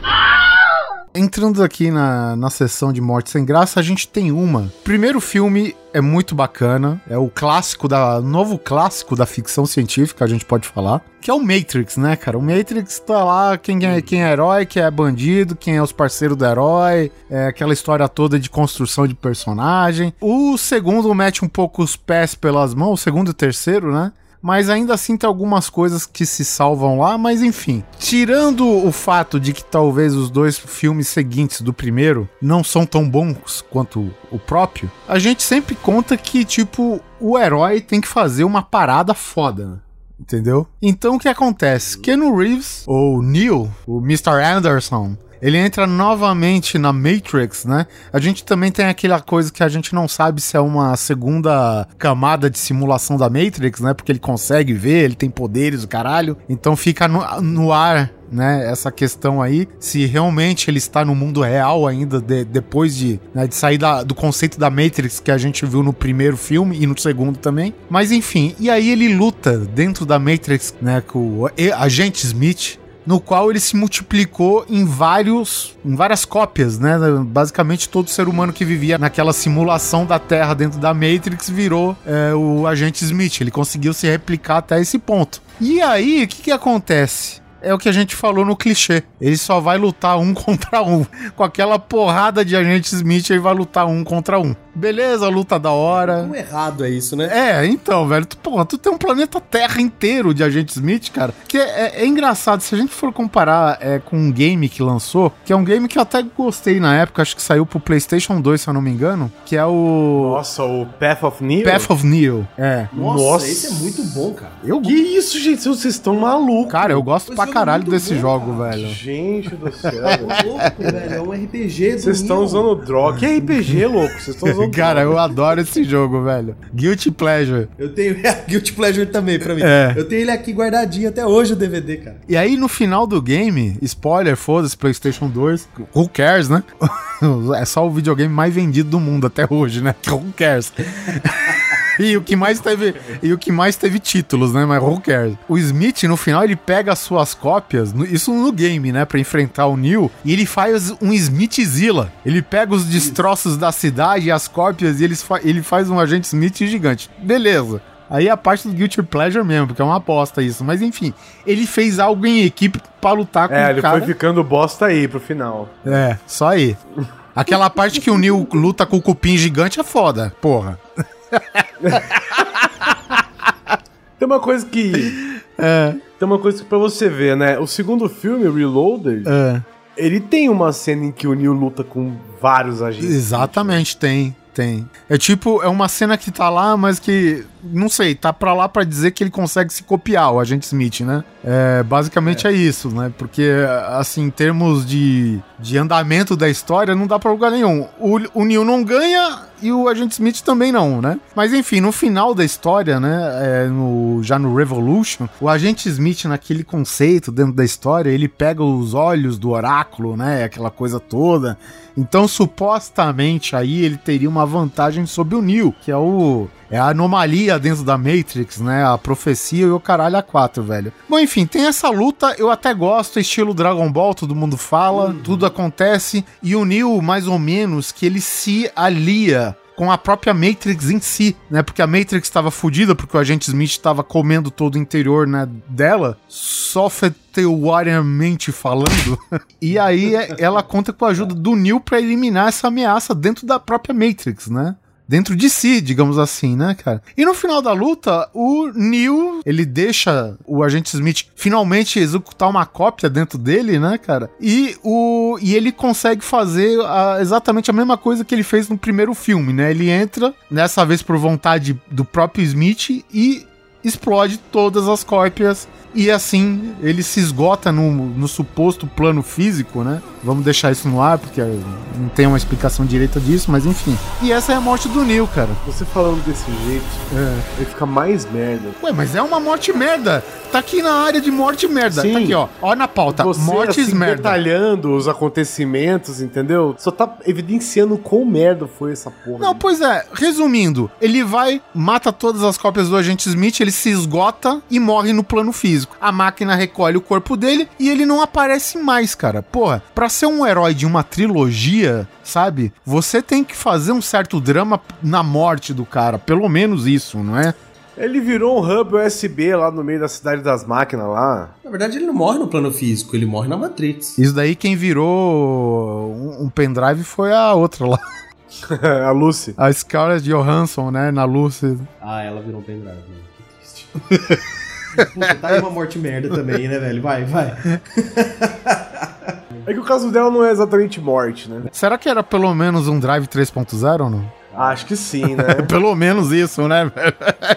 Entrando aqui na, na sessão de Morte Sem Graça, a gente tem uma. Primeiro filme é muito bacana, é o clássico da. novo clássico da ficção científica, a gente pode falar. Que é o Matrix, né, cara? O Matrix tá lá, quem é, quem é herói, quem é bandido, quem é os parceiros do herói, é aquela história toda de construção de personagem. O segundo mete um pouco os pés pelas mãos, o segundo e o terceiro, né? Mas ainda assim tem algumas coisas que se salvam lá, mas enfim. Tirando o fato de que talvez os dois filmes seguintes do primeiro não são tão bons quanto o próprio, a gente sempre conta que, tipo, o herói tem que fazer uma parada foda. né? Entendeu? Então o que acontece? Keanu Reeves, ou Neil, o Mr. Anderson, ele entra novamente na Matrix, né? A gente também tem aquela coisa que a gente não sabe se é uma segunda camada de simulação da Matrix, né? Porque ele consegue ver, ele tem poderes, o caralho. Então fica no, no ar né, essa questão aí, se realmente ele está no mundo real ainda, de- depois de, né, de sair da- do conceito da Matrix que a gente viu no primeiro filme e no segundo também. Mas enfim, e aí ele luta dentro da Matrix, né, com o agente Smith, no qual ele se multiplicou em vários, em várias cópias, né? Basicamente todo ser humano que vivia naquela simulação da Terra dentro da Matrix virou é, o agente Smith. Ele conseguiu se replicar até esse ponto. E aí, o que, que acontece? é o que a gente falou no clichê. Ele só vai lutar um contra um. Com aquela porrada de agente Smith, ele vai lutar um contra um. Beleza, luta da hora. Como errado é isso, né? É, então, velho. Tu, porra, tu tem um planeta Terra inteiro de agente Smith, cara. Que é, é, é engraçado. Se a gente for comparar é, com um game que lançou, que é um game que eu até gostei na época, acho que saiu pro PlayStation 2, se eu não me engano, que é o. Nossa, o Path of Neo? Path of Neo. É. Nossa, Nossa. esse é muito bom, cara. Eu, Que isso, gente? Vocês estão malucos. cara, eu gosto pra é caralho desse bom, jogo, cara. velho. Gente do céu. Louco, velho. É um RPG do Vocês estão usando droga. Que RPG, louco? Vocês estão usando Cara, droga. eu adoro esse jogo, velho. Guilty Pleasure. Eu tenho Guilty Pleasure também pra mim. É. Eu tenho ele aqui guardadinho até hoje, o DVD, cara. E aí, no final do game, spoiler, foda-se, PlayStation 2, who cares, né? É só o videogame mais vendido do mundo até hoje, né? Who cares? E o que mais teve, e o que mais teve títulos, né? Mas who cares? O Smith, no final, ele pega as suas cópias, isso no game, né? Pra enfrentar o Neo, e ele faz um Smithzilla. Ele pega os destroços da cidade e as cópias, e eles fa- ele faz um agente Smith gigante. Beleza. Aí é a parte do Guilty Pleasure mesmo, porque é uma aposta isso. Mas enfim, ele fez algo em equipe pra lutar com É, o ele cara. foi ficando bosta aí pro final. É, só aí. Aquela parte que o Neo luta com o cupim gigante é foda, porra. Tem uma coisa que. É, Tem uma coisa que pra você ver, né? O segundo filme, Reloaded, é. ele tem uma cena em que o Neo luta com vários agentes. Exatamente, tem, tem. É tipo, é uma cena que tá lá, mas que, não sei, tá pra lá pra dizer que ele consegue se copiar, o agente Smith, né? É, basicamente é. isso, né? Porque, assim, em termos de, de andamento da história, não dá pra lugar nenhum. O, o Neo não ganha e o agente Smith também não, né? Mas enfim, no final da história, né? é, no, já no Revolution, o agente Smith, naquele conceito dentro da história, ele pega os olhos do oráculo, né? Aquela coisa toda. Então, supostamente, aí ele teria uma vantagem sobre o Neo, que é o. É a anomalia dentro da Matrix, né? A profecia e o caralho a quatro, velho. Bom, enfim, tem essa luta, eu até gosto, estilo Dragon Ball, todo mundo fala, tudo acontece. E o Neo, mais ou menos, que ele se alia com a própria Matrix em si, né? Porque a Matrix estava fodida, porque o agente Smith estava comendo todo o interior né, dela, softwaremente falando. e aí ela conta com a ajuda do Neo para eliminar essa ameaça dentro da própria Matrix, né? Dentro de si, digamos assim, né, cara? E no final da luta, o Neo, ele deixa o agente Smith finalmente executar uma cópia dentro dele, né, cara? E, o, e ele consegue fazer a- exatamente a mesma coisa que ele fez no primeiro filme, né? Ele entra, dessa vez por vontade do próprio Smith, e explode todas as cópias. E assim, ele se esgota no, no suposto plano físico, né? Vamos deixar isso no ar, porque não tem uma explicação direita disso, mas enfim. E essa é a morte do Neo, cara. Você falando desse jeito, É. ele fica mais merda. Ué, mas é uma morte merda. Tá aqui na área de morte merda. Sim. Tá aqui, ó. Ó na pauta. Você, Mortes assim, merda. detalhando os acontecimentos, entendeu? Só tá evidenciando quão merda foi essa porra. Não, pois é, resumindo, ele vai, mata todas as cópias do agente Smith, ele se esgota e morre no plano físico. A máquina recolhe o corpo dele e ele não aparece mais, cara. Porra, pra ser um herói de uma trilogia, sabe? Você tem que fazer um certo drama na morte do cara, pelo menos isso, não é? Ele virou um hub USB lá no meio da cidade das máquinas lá. Na verdade, ele não morre no plano físico, ele morre na Matrix. Isso daí quem virou um, um pendrive foi a outra lá, a Lucy. a Scarlett Johansson, né, na Lucy. Ah, ela virou um pendrive. né? Que triste. Puta, tá aí uma morte merda também, né, velho? Vai, vai. É que o caso dela não é exatamente morte, né? Será que era pelo menos um Drive 3.0 ou não? Acho que sim, né? Pelo menos isso, né, velho?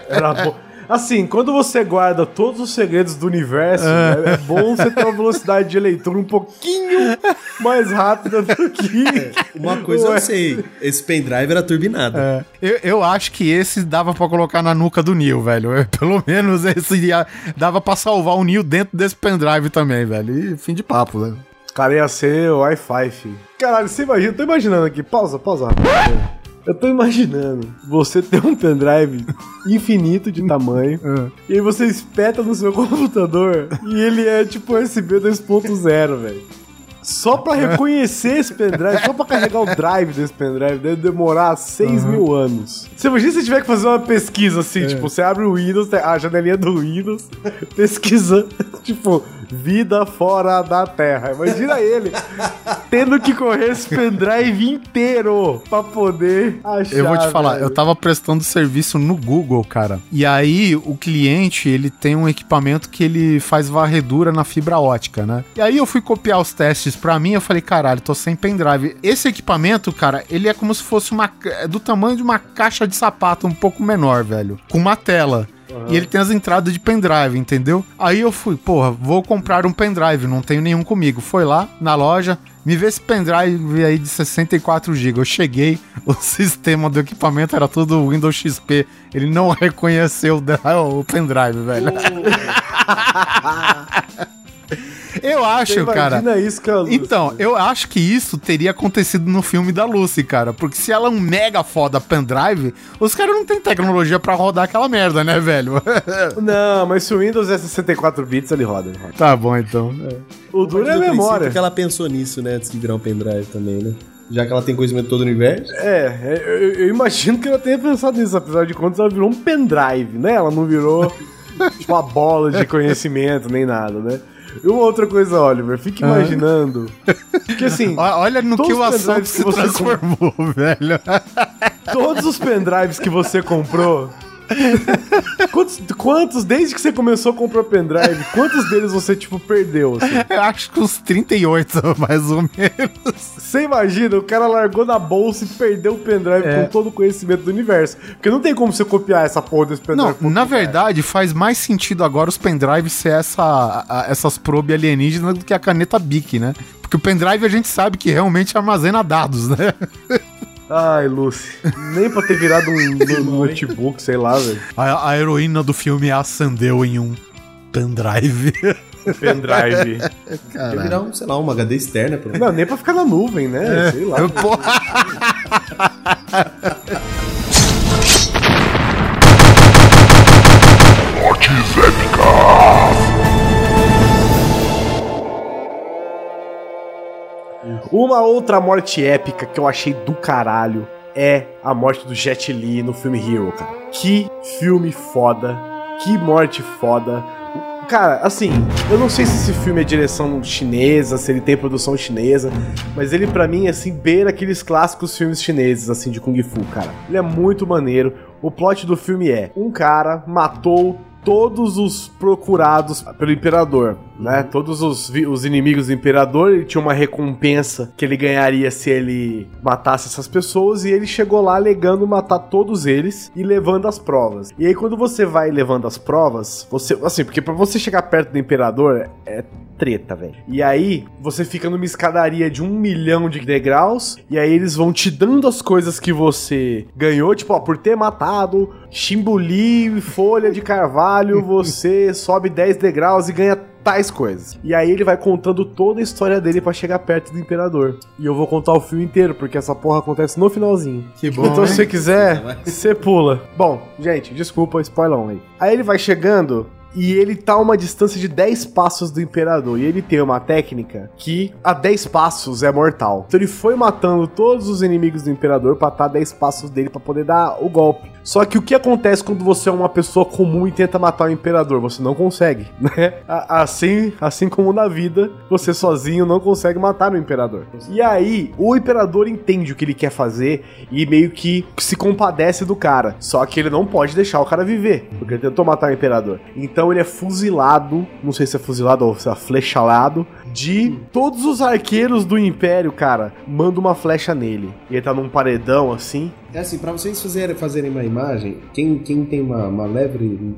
Era bom. Assim, quando você guarda todos os segredos do universo, né, é bom você ter uma velocidade de leitura um pouquinho mais rápida do que. Uma coisa Ué. eu sei, esse pendrive era turbinado. É, eu, eu acho que esse dava pra colocar na nuca do Neil, velho. Eu- Pelo menos esse ia- dava pra salvar o Neil dentro desse pendrive também, velho. E fim de papo, né? Cara, ia ser Wi-Fi, filho. Caralho, você imagina, tô imaginando aqui. Pausa, pausa. rapidinho. Eu tô imaginando você ter um pendrive infinito de tamanho, e aí você espeta no seu computador e ele é tipo USB 2.0, velho. Só pra reconhecer esse pendrive, só pra carregar o drive desse pendrive, deve demorar 6 mil anos. Você imagina se tiver que fazer uma pesquisa assim, tipo, você abre o Windows, a janelinha do Windows, pesquisa, tipo, vida fora da Terra. Imagina ele tendo que correr esse pendrive inteiro pra poder achar. Eu vou te falar, velho. eu tava prestando serviço no Google, cara. E aí o cliente, ele tem um equipamento que ele faz varredura na fibra ótica, né? E aí eu fui copiar os testes pra mim, eu falei, caralho, tô sem pendrive. Esse equipamento, cara, ele é como se fosse uma é do tamanho de uma caixa de sapato um pouco menor, velho, com uma tela. E ele tem as entradas de pendrive, entendeu? Aí eu fui, porra, vou comprar um pendrive, não tenho nenhum comigo. Foi lá na loja, me vê esse pendrive aí de 64 GB. Eu cheguei, o sistema do equipamento era tudo Windows XP. Ele não reconheceu o pendrive, velho. Eu acho, Você cara. Imagina isso, cara. Então, eu acho que isso teria acontecido no filme da Lucy, cara. Porque se ela é um mega foda pendrive, os caras não têm tecnologia pra rodar aquela merda, né, velho? Não, mas se o Windows é 64 bits, ele roda. Ele roda. tá bom, então. O duro é a memória. que ela pensou nisso, né, antes de virar um pendrive também, né? Já que ela tem conhecimento de todo o universo. É, é, eu, eu imagino que ela tenha pensado nisso, apesar de contas, ela virou um pendrive, né? Ela não virou tipo uma bola de conhecimento nem nada, né? E uma outra coisa, Oliver, fique imaginando que assim, Olha no que o assunto se que você transformou, velho. todos os pendrives que você comprou. Quantos, quantos, desde que você começou a comprar pendrive, quantos deles você, tipo, perdeu? assim? Eu acho que uns 38, mais ou menos. Você imagina, o cara largou na bolsa e perdeu o pendrive É. com todo o conhecimento do universo. Porque não tem como você copiar essa porra desse pendrive. Não, na lugar. verdade, faz mais sentido agora os pendrives ser essa, a- essas probe alienígenas do que a caneta Bic, né? Porque o pendrive a gente sabe que realmente armazena dados, né? Ai, Lucy. Nem pra ter virado um, um notebook, sei lá, velho. A, a heroína do filme acendeu em um pendrive. Pendrive. Quer virar, um, sei lá, uma HD externa. Pelo... Não, nem pra ficar na nuvem, né? Sei lá. Porra. Uma outra morte épica que eu achei do caralho é a morte do Jet Li no filme Hero, cara. Que filme foda. Que morte foda. Cara, assim, eu não sei se esse filme é direção chinesa, se ele tem produção chinesa, mas ele pra mim, assim, beira aqueles clássicos filmes chineses, assim, de Kung Fu, cara. Ele é muito maneiro. O plot do filme é: um cara matou todos os procurados pelo imperador, né? Todos os, os inimigos do imperador, ele tinha uma recompensa que ele ganharia se ele matasse essas pessoas e ele chegou lá alegando matar todos eles e levando as provas. E aí quando você vai levando as provas, você assim, porque pra você chegar perto do imperador é treta, velho. E aí, você fica numa escadaria de um milhão de degraus, e aí eles vão te dando as coisas que você ganhou, tipo, ó, por ter matado chimbuli e folha de carvalho, você sobe 10 degraus e ganha tais coisas. E aí ele vai contando toda a história dele pra chegar perto do imperador. E eu vou contar o filme inteiro, porque essa porra acontece no finalzinho. Que bom, Então, hein? se você quiser, você pula. Bom, gente, desculpa, spoilão aí. Aí ele vai chegando e ele tá a uma distância de 10 passos do imperador. E ele tem uma técnica que a 10 passos é mortal. Então ele foi matando todos os inimigos do imperador pra estar a 10 passos dele pra poder dar o golpe. Só que o que acontece quando você é uma pessoa comum e tenta matar o imperador? Você não consegue, né? Assim, assim como na vida, você sozinho não consegue matar o imperador. E aí, o imperador entende o que ele quer fazer e meio que se compadece do cara. Só que ele não pode deixar o cara viver, porque ele tentou matar o imperador. Então ele é fuzilado, não sei se é fuzilado ou se é flechalado, de todos os arqueiros do império, cara, manda uma flecha nele. E ele tá num paredão assim, É assim, pra vocês fazerem, fazerem uma imagem, quem, quem tem uma, uma leve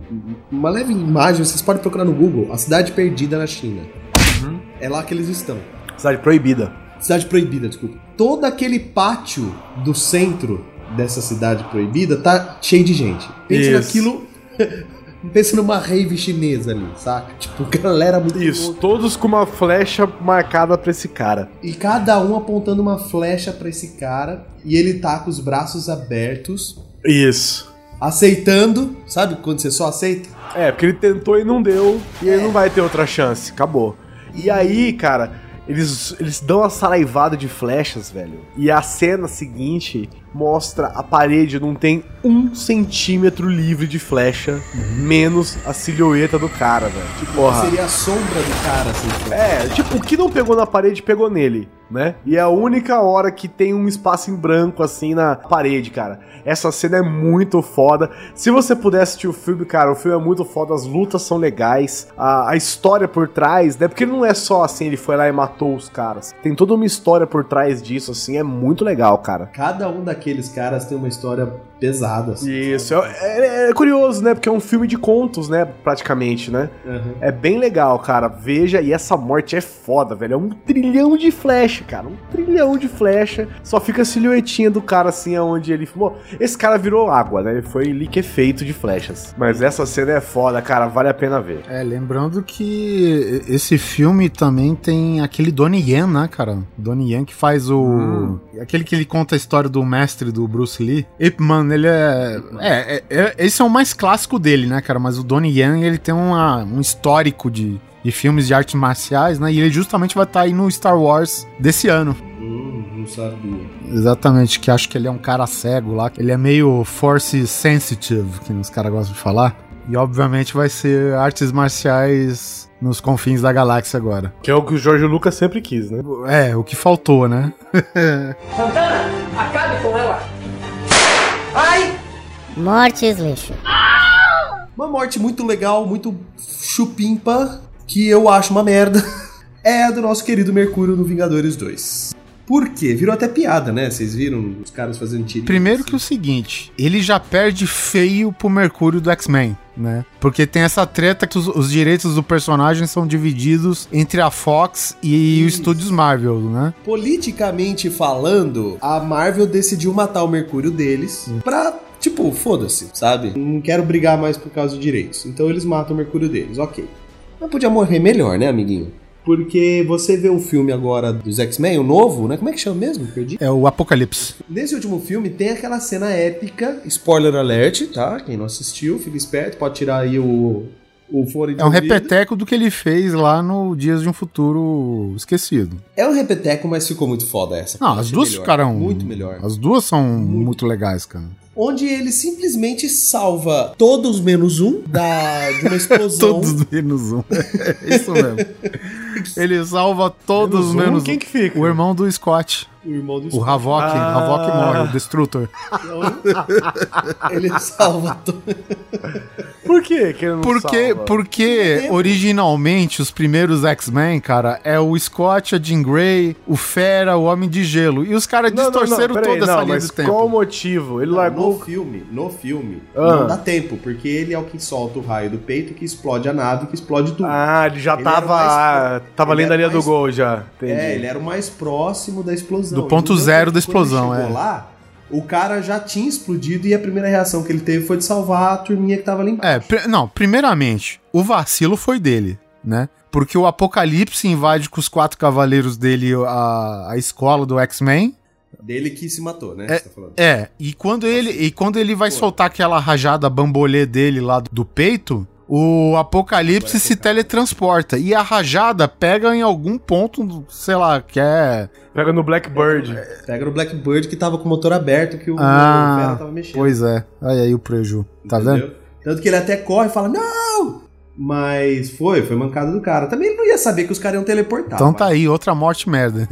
uma leve imagem, vocês podem procurar no Google, a cidade perdida na China. É lá que eles estão. cidade proibida. Cidade proibida, desculpa. Todo aquele pátio do centro dessa cidade proibida tá cheio de gente. Pense Isso. naquilo Pensa numa rave chinesa ali, saca? Tipo, galera muito Isso, louca. todos com uma flecha marcada pra esse cara. E cada um apontando uma flecha pra esse cara. E ele tá com os braços abertos, Isso. aceitando. Sabe quando você só aceita? É, porque ele tentou e não deu, e ele não vai ter outra chance. Acabou. E aí, cara, eles, eles dão uma saraivada de flechas, velho. E a cena seguinte mostra a parede não tem um centímetro livre de flecha, menos a silhueta do cara, velho. Tipo, porra. Seria a sombra do cara, assim. É, tipo, o que não pegou na parede, pegou nele, né? E é a única hora que tem um espaço em branco, assim, na parede, cara. Essa cena é muito foda. Se você puder assistir o filme, cara, o filme é muito foda, as lutas são legais, a, a história por trás, né? Porque não é só assim, ele foi lá e matou os caras. Tem toda uma história por trás disso, assim, é muito legal, cara. Cada um daqueles caras tem uma história pesada, assim. Isso, é, é- é curioso, né? Porque é um filme de contos, né? Praticamente, né? Uhum. É bem legal, cara. Veja, e essa morte é foda, velho. É um trilhão de flecha, cara. Um trilhão de flecha. Só fica a silhuetinha do cara assim, aonde ele. Bom, esse cara virou água, né? Ele foi liquefeito de flechas. Mas essa cena é foda, cara. Vale a pena ver. É, lembrando que esse filme também tem aquele Donnie Yen, né, cara? Donnie Yen que faz o... Aquele que ele conta a história do mestre do Bruce Lee. Ip Man, ele é... É, é, é- esse é o mais clássico dele, né, cara? Mas o Donnie Yen, ele tem uma- um histórico de, de filmes de artes marciais, né? E ele justamente vai estar aí no Star Wars desse ano. Hum, não sabia. Exatamente, que acho que ele é um cara cego lá. Ele é meio force sensitive, que os caras gostam de falar. E obviamente vai ser artes marciais nos confins da galáxia agora. Que é o que o Jorge Lucas sempre quis, né? É, o que faltou, né? Santana, acabe com ela. Mortes lixo. Uma morte muito legal, muito chupimpa, que eu acho uma merda, é a do nosso querido Mercúrio no Vingadores 2. Por quê? Virou até piada, né? Vocês viram os caras fazendo tiro. Primeiro que o seguinte, ele já perde feio pro Mercúrio do X-Men, né? Porque tem essa treta que os, os direitos do personagem são divididos entre a Fox e os estúdios Marvel, né? Politicamente falando, a Marvel decidiu matar o Mercúrio deles pra, tipo, foda-se, sabe? Não quero brigar mais por causa de direitos. Então eles matam o Mercúrio deles, ok. Mas podia morrer melhor, né, amiguinho? Porque você vê o filme agora dos X-Men, o novo, né? Como é que chama mesmo? Perdi. É o Apocalipse. Nesse último filme tem aquela cena épica, spoiler alert, tá? Quem não assistiu, fica esperto, pode tirar aí o, o É um repeteco do que ele fez lá no Dias de um Futuro Esquecido. É um repeteco, mas ficou muito foda essa. Não, as duas melhor, ficaram. Muito melhor. As duas são muito, legais, cara. Onde ele simplesmente salva todos menos um da, de uma explosão. Todos menos um. É isso mesmo. Ele salva todos Menos um, menos, quem um. que fica? O irmão do Scott. O irmão do O Havok. Ah. Havok morre, o Destrutor. Ele salva Por quê que ele não Porque, salva? porque originalmente os primeiros X-Men, cara, é o Scott, a Jean Grey, o Fera, o Homem de Gelo. E os caras Não, não, não, distorceram toda essa não, linha mas do tempo. qual o motivo? Ele No largou... filme, no filme, Ah. não dá tempo, porque ele é o que solta o raio do peito, que explode a nave, que explode tudo. Ah, ele já Ele tava... mais- tava ele lendo a linha do mais- gol já. Entendi. É, ele era o mais próximo da explosão. Do ponto zero da. Quando ele explosão, chegou é. lá, o cara já tinha explodido e a primeira reação que ele teve foi de salvar a turminha que tava ali embaixo. É, pri- não, primeiramente, o vacilo foi dele, né? Porque o Apocalipse invade com os quatro cavaleiros dele a, a escola do X-Men. Dele que se matou, né? É, tá. É, e quando ele, e quando ele vai soltar aquela rajada bambolê dele lá do peito, o Apocalipse se teletransporta. E a rajada pega em algum ponto, sei lá, que é. Pega no Blackbird. Pega no Blackbird que tava com o motor aberto, que o, Ah, o tava mexendo. Pois é. Aí aí o preju. Tá vendo? entendeu? Tanto que ele até corre e fala, não! Mas foi, foi mancada do cara. Também ele não ia saber que os caras iam teleportar. Então tá aí, outra morte merda.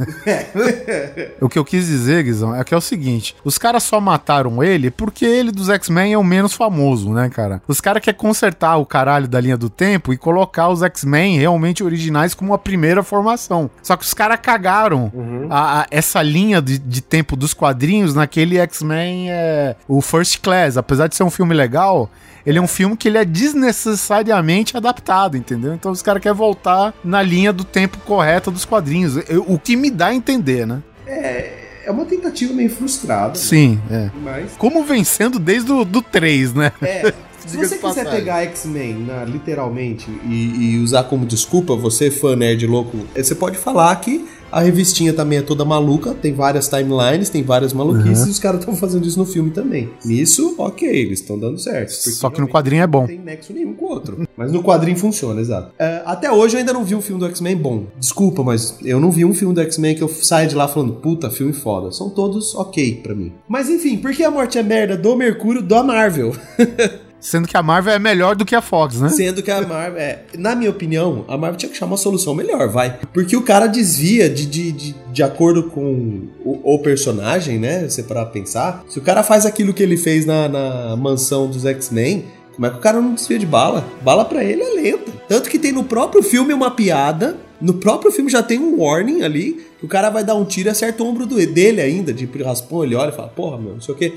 o que eu quis dizer, Guizão, é que é o seguinte: os caras só mataram ele porque ele dos X-Men é o menos famoso, né, cara? Os caras querem consertar o caralho da linha do tempo e colocar os X-Men realmente originais como a primeira formação. Só que os caras cagaram a- a- essa linha de, de tempo dos quadrinhos naquele X-Men, é, o First Class. Apesar de ser um filme legal. Ele é um filme que ele é desnecessariamente adaptado, entendeu? Então os caras querem voltar na linha do tempo correta dos quadrinhos. Eu- o que me dá a entender, né? É uma tentativa meio frustrada. Sim, é. Mas. Como vencendo desde o do 3, né? É, Se você quiser pegar X-Men na- literalmente e, e usar como desculpa, você fã nerd louco, eh, você pode falar que a revistinha também é toda maluca, tem várias timelines, tem várias maluquices, e os caras estão fazendo isso no filme também. Nisso, ok, eles estão dando certo. Só que no quadrinho é bom. Não tem nexo nenhum com o outro. Mas no quadrinho funciona, exato. É, até hoje eu ainda não vi um filme do X-Men bom. Desculpa, mas eu não vi um filme do X-Men que eu saia de lá falando, puta, filme foda. São todos ok pra mim. Mas enfim, por que a morte é merda do Mercúrio da Marvel? Sendo que a Marvel é melhor do que a Fox, né? Sendo que a Marvel, é, na minha opinião, a Marvel tinha que chamar uma solução melhor, vai. Porque o cara desvia de, de, de, de acordo com o, o personagem, né? Você parar pra pensar. Se o cara faz aquilo que ele fez na, na mansão dos X-Men, como é que o cara não desvia de bala? Bala pra ele é lenta. Tanto que tem no próprio filme uma piada. No próprio filme já tem um warning ali. Que o cara vai dar um tiro e acerta o ombro do, dele ainda, de raspão. Ele olha e fala, porra, meu, não sei o quê.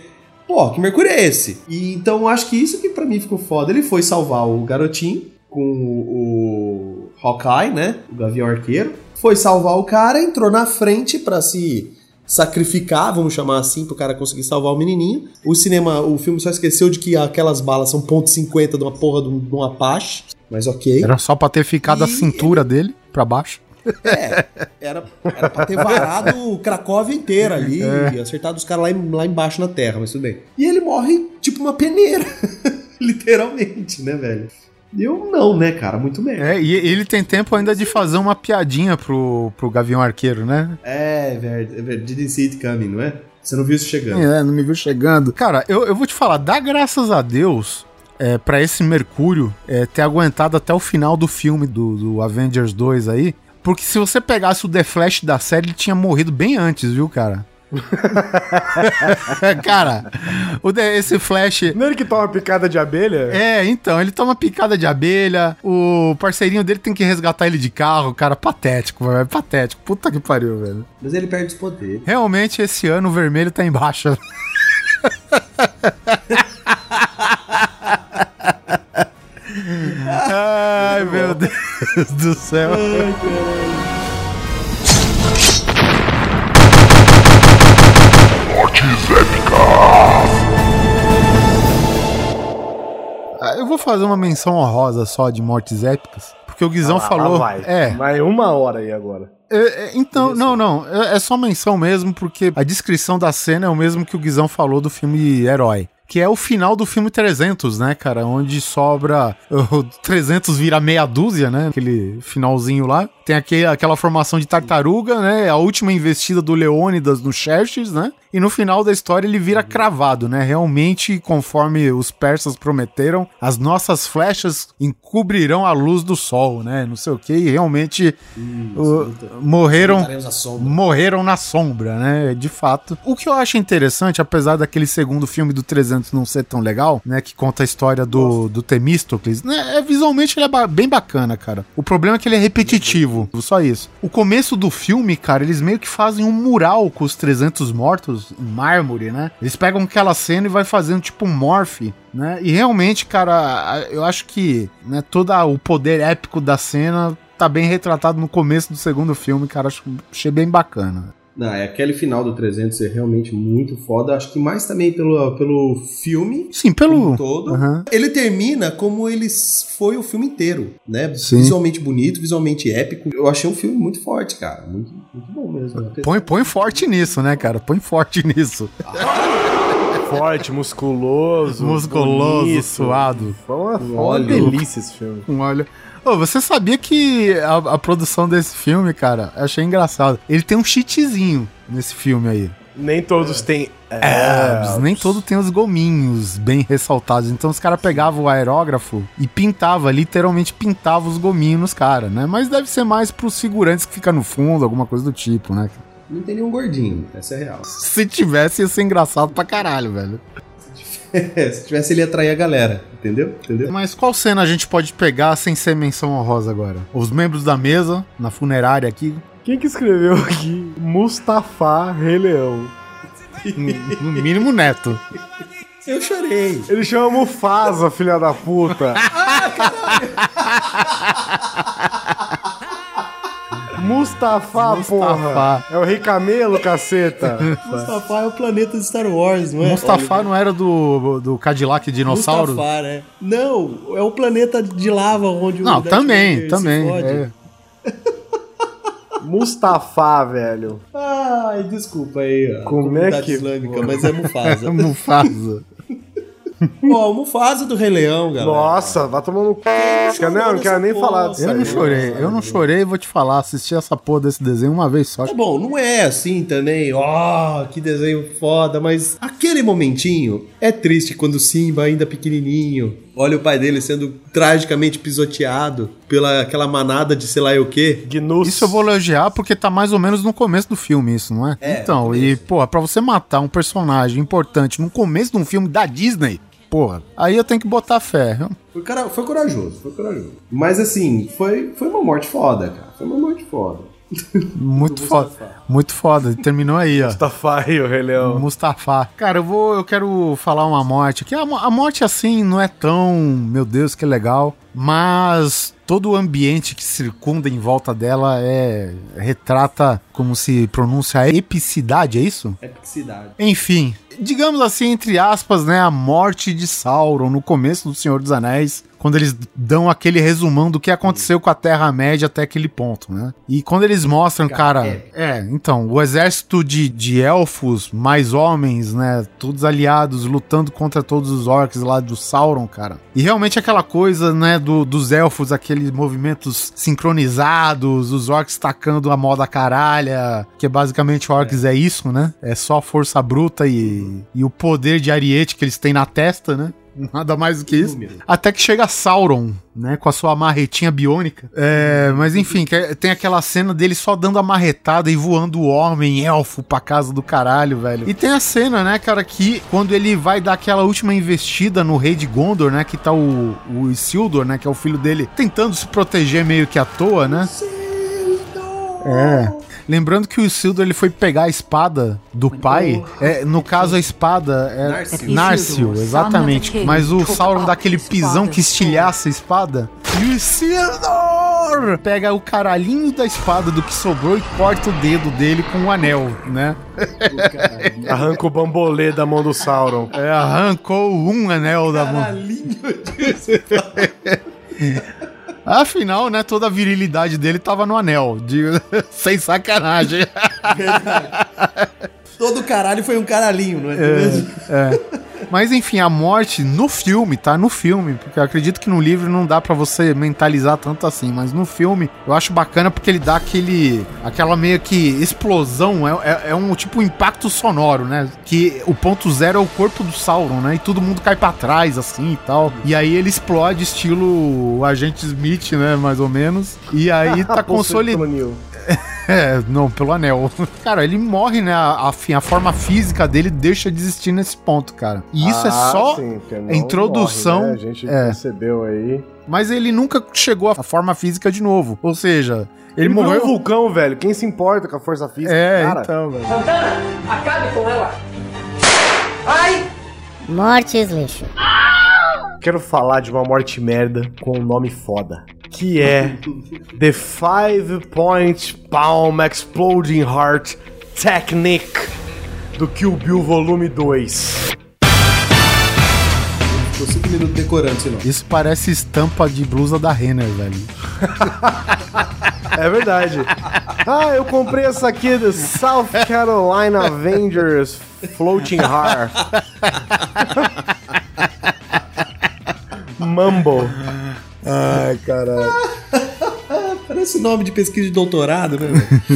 Pô, que Mercúrio é esse? E então acho que isso que pra mim ficou foda. Ele foi salvar o garotinho com o, o Hawkeye, né? O Gavião Arqueiro. Foi salvar o cara, entrou na frente pra se sacrificar, vamos chamar assim, pro cara conseguir salvar o menininho. O cinema, o filme só esqueceu de que aquelas balas são ponto .50 de uma porra de um, de um Apache, mas ok. Era só pra ter ficado a E- cintura dele pra baixo. É, era, era pra ter varado Cracóvia inteira ali e acertado os caras lá, em- lá embaixo na terra, mas tudo bem. E ele morre tipo uma peneira. Literalmente, né, velho? Eu não, né, cara? Muito merda. É, e ele tem tempo ainda de fazer uma piadinha pro, pro Gavião Arqueiro, né? É. É, velho. Didn't see it coming, não é? Você não viu isso chegando. É, não me viu chegando. Cara, eu, eu vou te falar, dá graças a Deus é, para esse Mercúrio é, ter aguentado até o final do filme do, do Avengers 2 aí. Porque se você pegasse o The Flash da série, ele tinha morrido bem antes, viu, cara? cara, o The- esse Flash. Não é ele que toma picada de abelha? É, então, ele toma picada de abelha, o parceirinho dele tem que resgatar ele de carro, cara, patético, velho, patético, puta que pariu, velho. Mas ele perde os poderes. Realmente, esse ano o vermelho tá embaixo. Ai, meu Deus do céu. Ah, Eu vou fazer uma menção honrosa só de mortes épicas, porque o Guizão Ah, lá falou. vai. É, Vai uma hora aí agora. é, é, então, não, não. É, é só menção mesmo, porque a descrição da cena é o mesmo que o Guizão falou do filme Herói. Que é o final do filme 300, né, cara? Onde sobra. O 300 vira meia dúzia, né? Aquele finalzinho lá. Tem aquele, aquela formação de tartaruga, né? A última investida do Leônidas no Xerxes, né? E no final da história ele vira cravado, né? Realmente, conforme os persas prometeram, as nossas flechas encobrirão a luz do sol, né? Não sei o que. E realmente o- morreram morreram na sombra, né? De fato. O que eu acho interessante, apesar daquele segundo filme do 300 não ser tão legal, né? Que conta a história do, do Temístocles, né? É, visualmente ele é bem bacana, cara. O problema é que ele é repetitivo, só isso. O começo do filme, cara, eles meio que fazem um mural com os 300 mortos em mármore, né? Eles pegam aquela cena e vai fazendo tipo morph, né? E realmente, cara, eu acho que né, todo o poder épico da cena tá bem retratado no começo do segundo filme, cara. Acho, achei bem bacana. Não, é aquele final do 300 é realmente muito foda. Acho que mais também pelo, pelo filme Sim, pelo. todo. Aham. Ele termina como ele foi o filme inteiro, né? Sim. Visualmente bonito, visualmente épico. Eu achei um filme muito forte, cara. Muito, muito bom mesmo. Põe, põe forte nisso, né, cara? Põe forte nisso. Forte, musculoso. Musculoso, bonito. suado. Foi uma, foi uma Olha. delícia esse filme. Olha. Ô, você sabia que a, a produção desse filme, cara, eu achei engraçado. Ele tem um cheatzinho nesse filme aí. Nem todos têm. É, nem todo tem os gominhos bem ressaltados. Então os caras pegavam o aerógrafo e pintava, literalmente pintava os gominhos nos caras, né? Mas deve ser mais pros figurantes que fica no fundo, alguma coisa do tipo, né? Não tem nenhum gordinho, essa é real. Se tivesse, ia ser engraçado pra caralho, velho. Se tivesse, ele ia atrair a galera, entendeu? Entendeu? Mas qual cena a gente pode pegar sem ser menção honrosa agora? Os membros da mesa, na funerária aqui, Quem que escreveu aqui? Mustafa Rei Leão. no mínimo neto. Eu chorei. Ele chama Mufasa, filha da puta. Mustafa, porra. É o Rei Camelo, caceta. Mustafa é o planeta de Star Wars, não é? Mustafa não era do, do Cadillac dinossauro? Mustafa, né? Não, é o planeta de lava onde Não, o Darth também, também. é. Mustafa, velho. Ai, desculpa aí. Como é que- islâmica, mas é Mufasa. Mufasa. O Mufasa do Rei Leão, galera. Nossa, vai tomando cu. Não, não quero nem falar disso Eu não chorei, eu não chorei, vou te falar, assisti essa porra desse desenho uma vez só. Tá bom, não é assim também, ó, que desenho foda, mas aquele momentinho é triste quando o Simba, ainda pequenininho, olha o pai dele sendo tragicamente pisoteado pela aquela manada de sei lá o quê. Gnus. Isso eu vou elogiar porque tá mais ou menos no começo do filme, isso, não é? É, então, no e, porra, pra você matar um personagem importante no começo de um filme da Disney, porra, aí eu tenho que botar fé. Foi, cara, foi corajoso, foi corajoso. Mas assim, foi, foi uma morte foda, cara. Foi uma morte foda. Muito foda. Muito foda. Terminou aí, ó. Mustafa e o Rei Leão. Mustafa. Cara, eu vou, eu quero falar uma morte aqui. A, a morte assim não é tão, meu Deus, que legal, mas todo o ambiente que circunda em volta dela é retrata como se pronuncia a epicidade, é isso? Epicidade. Enfim, digamos assim, entre aspas, né, a morte de Sauron no começo do Senhor dos Anéis, quando eles dão aquele resumão do que aconteceu com a Terra-média até aquele ponto, né? E quando eles mostram, cara, é, então, o exército de, de elfos, mais homens, né, todos aliados, lutando contra todos os orcs lá do Sauron, cara. E realmente aquela coisa, né, do, dos elfos, aqueles movimentos sincronizados, os orcs tacando a moda caralha, que basicamente orcs é. isso, né? É só força bruta e, e o poder de ariete que eles têm na testa, né? Nada mais do que isso. Até que chega Sauron, né? Com a sua marretinha biônica. É, mas enfim, que é- tem aquela cena dele só dando a marretada e voando o homem elfo pra casa do caralho, velho. E tem a cena, né, cara, que quando ele vai dar aquela última investida no rei de Gondor, né? Que tá o, o Isildur, né? Que é o filho dele, tentando se proteger meio que à toa, né? É. Lembrando que o Isildur ele foi pegar a espada do pai. É, no caso, a espada é Narsil. Narsil, exatamente. Mas o Sauron dá aquele pisão que estilhaça a espada. E o Isildur pega o caralhinho da espada do que sobrou e corta o dedo dele com o anel, né? Arranca o bambolê da mão do Sauron. É, arrancou um anel da mão. Afinal, né, toda a virilidade dele tava no anel. digo, sem sacanagem. Todo caralho foi um caralhinho, não é, mesmo? Mas enfim, a morte no filme, tá? No filme, porque eu acredito que no livro não dá pra você mentalizar tanto assim, mas no filme eu acho bacana porque ele dá aquele. aquela meio que explosão, é, é, é um tipo impacto sonoro, né? Que o ponto zero é o corpo do Sauron, né? E todo mundo cai pra trás, assim e tal. E aí ele explode, estilo o Agente Smith, né? Mais ou menos. E aí tá consolidado. É, não, pelo anel. Cara, ele morre, né? A, a, a forma física dele deixa de existir nesse ponto, cara. E isso é só a introdução. né? A gente é. percebeu aí. Mas ele nunca chegou à forma física de novo. Ou seja, ele, Ele morreu um vulcão, velho. Quem se importa com a força física? É, cara? então, velho. Santana, acabe com ela. Ai! Mortes lixo. Quero falar de uma morte merda com um nome foda. Que é The Five Point Palm Exploding Heart Technique do Kill Bill Volume 2. Ficou cinco minutos decorando esse nome. Isso parece estampa de blusa da Renner, velho. É verdade. ah, eu comprei essa aqui do South Carolina Avengers Floating Heart. Mumble. Ai, caralho. Parece nome de pesquisa de doutorado, né?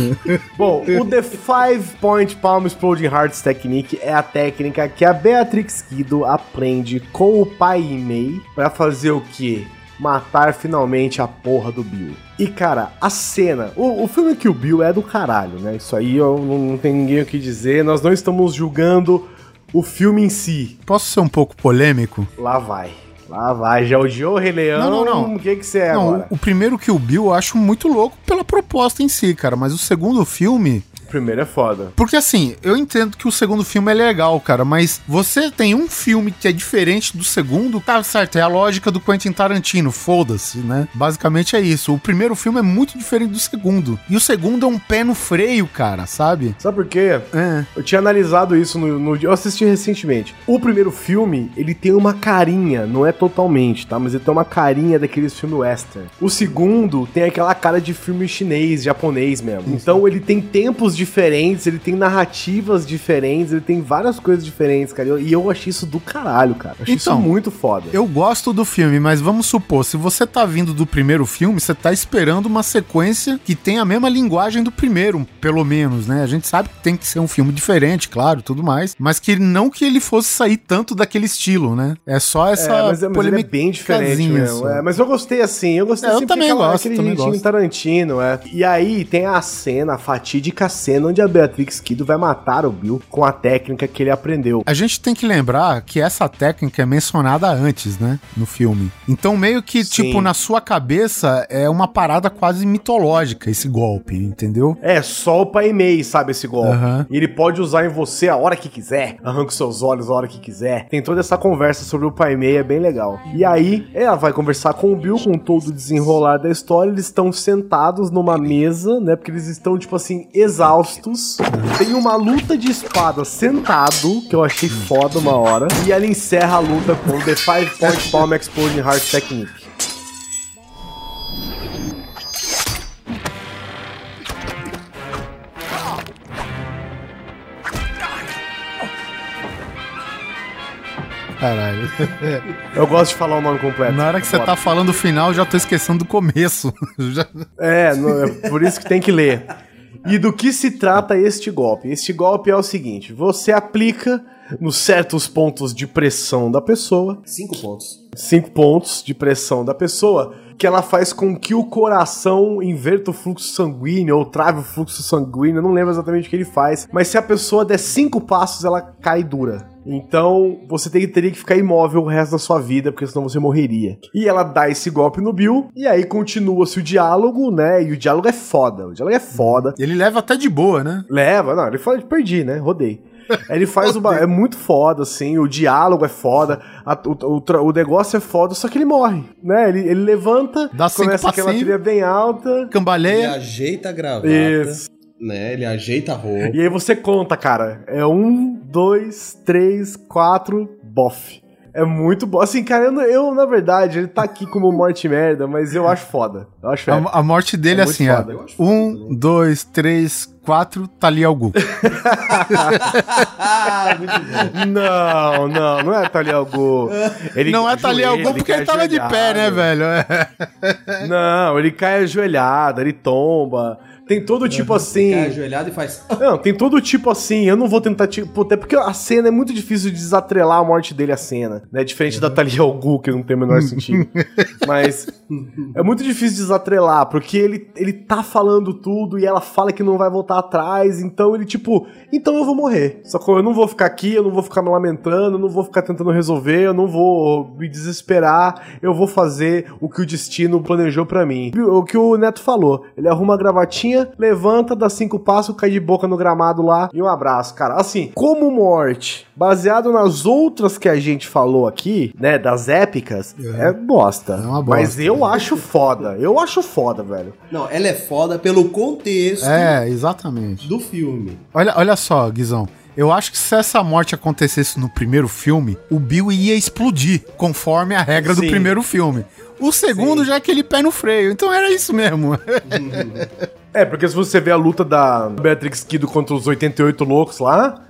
Bom, o The Five Point Palm Exploding Hearts Technique é a técnica que a Beatrix Kido aprende com o pai e Mei pra fazer o quê? Matar finalmente a porra do Bill. E cara, a cena, o, o filme que o Bill é do caralho, né? Isso aí eu não, não tem ninguém o que dizer. Nós não estamos julgando o filme em si. Posso ser um pouco polêmico? Lá vai. Lá vai. Já odiou o Rei Leão? Não, não, não. O que que você é Não, agora? o primeiro que o Bill eu acho muito louco pela proposta em si, cara. Mas o segundo filme Primeiro é foda. Porque assim, eu entendo que o segundo filme é legal, cara, mas você tem um filme que é diferente do segundo, tá certo, é a lógica do Quentin Tarantino, foda-se, né? Basicamente é isso. O primeiro filme é muito diferente do segundo. E o segundo é um pé no freio, cara, sabe? Sabe por quê? É. Eu tinha analisado isso no, no- Eu assisti recentemente. O primeiro filme, ele tem uma carinha, não é totalmente, tá? Mas ele tem uma carinha daqueles filmes western. O segundo tem aquela cara de filme chinês, japonês mesmo. Então ele tem tempos diferentes, ele tem narrativas diferentes, ele tem várias coisas diferentes, cara. E eu achei isso do caralho, cara. Eu achei Então, isso muito foda. Eu gosto do filme, mas vamos supor, se você tá vindo do primeiro filme, você tá esperando uma sequência que tem a mesma linguagem do primeiro, pelo menos, né? A gente sabe que tem que ser um filme diferente, claro, tudo mais, mas que não que ele fosse sair tanto daquele estilo, né? É só essa É, mas, é- mas ele é bem diferente mesmo. É, mas eu gostei assim, eu gostei É, eu também daquela- gosto, aquele também gosto. Tarantino, é. E aí tem a cena, a fatídica cena onde a Beatrix Kido vai matar o Bill com a técnica que ele aprendeu. A gente tem que lembrar que essa técnica é mencionada antes, né? No filme. Então, meio que, Sim. tipo, na sua cabeça é uma parada quase mitológica esse golpe, entendeu? É, só o Pai Mei sabe esse golpe. E ele pode usar em você a hora que quiser, arranca os seus olhos a hora que quiser. Tem toda essa conversa sobre o Pai Mei, é bem legal. E aí, ela vai conversar com o Bill, com todo o desenrolar da história. Eles estão sentados numa mesa, né? Porque eles estão, tipo assim, exaustos. Tem uma luta de espada sentado, que eu achei foda uma hora. E ela encerra a luta com The Five Point Bomb Exploding Heart Technique. Caralho. Eu gosto de falar o nome completo. Na hora que você tá falando o final, eu já tô esquecendo do começo. Já- É, não- é por isso que tem que ler. E do que se trata este golpe? Este golpe é o seguinte: você aplica nos certos pontos de pressão da pessoa, Cinco pontos. cinco pontos de pressão da pessoa, que ela faz com que o coração inverta o fluxo sanguíneo ou trave o fluxo sanguíneo. Eu não lembro exatamente o que ele faz, mas se a pessoa der cinco passos, ela cai dura. Então você tem- teria que ficar imóvel o resto da sua vida, porque senão você morreria. E ela dá esse golpe no Bill, e aí continua-se o diálogo, né? E o diálogo é foda. O diálogo é foda. Ele leva até de boa, né? Leva, não, ele fala, perdi, né? Rodei. Ele faz o. ba- É muito foda, assim, o diálogo é foda, a- o, o o negócio é foda, só que ele morre, né? Ele, ele levanta, Dá começa aquela trilha bem alta. Cambaleia. ajeita a gravata. Isso. Né? Ele ajeita a roupa. E aí você conta, cara. É um, dois, três, quatro, bof. É muito bom. Assim, cara, eu, eu, na verdade, ele tá aqui como morte merda, mas eu acho foda. Eu acho foda. A, a morte dele É é assim, foda. ó. Um, dois, três, quatro, tá ali bom. Não, não, não é Thalia Gu. Ele Não é tá ali algo porque ele tava de pé, né, velho? É. Não, ele cai ajoelhado, ele tomba. Tem todo tipo assim. Cai ajoelhado e faz. Não, tem todo tipo assim. Eu não vou tentar, tipo, até porque a cena é muito difícil de desatrelar a morte dele à cena, né? Diferente da Thalia Gu, que não tem o menor sentido. Mas é muito difícil de desatrelar, porque ele, ele tá falando tudo e ela fala que não vai voltar atrás, então ele, tipo, então eu vou morrer. Só que eu não vou ficar aqui, eu não vou ficar me lamentando, eu não vou ficar tentando resolver, eu não vou me desesperar, eu vou fazer o que o destino planejou pra mim. O que o Neto falou, ele arruma a gravatinha, levanta, dá cinco passos, cai de boca no gramado lá e um abraço, cara. Assim, como morte, baseado nas outras que a gente falou aqui, né, das épicas, é, bosta. É uma bosta. Mas eu acho foda, eu acho foda, velho. Não, ela é foda pelo contexto É, exatamente. do filme. Olha, olha só, Guizão. Eu acho que se essa morte acontecesse no primeiro filme, o Bill ia explodir, conforme a regra do Sim. primeiro filme. O segundo já é aquele pé no freio. Então era isso mesmo. É, porque se você vê a luta da Beatrix Kido contra os 88 loucos lá,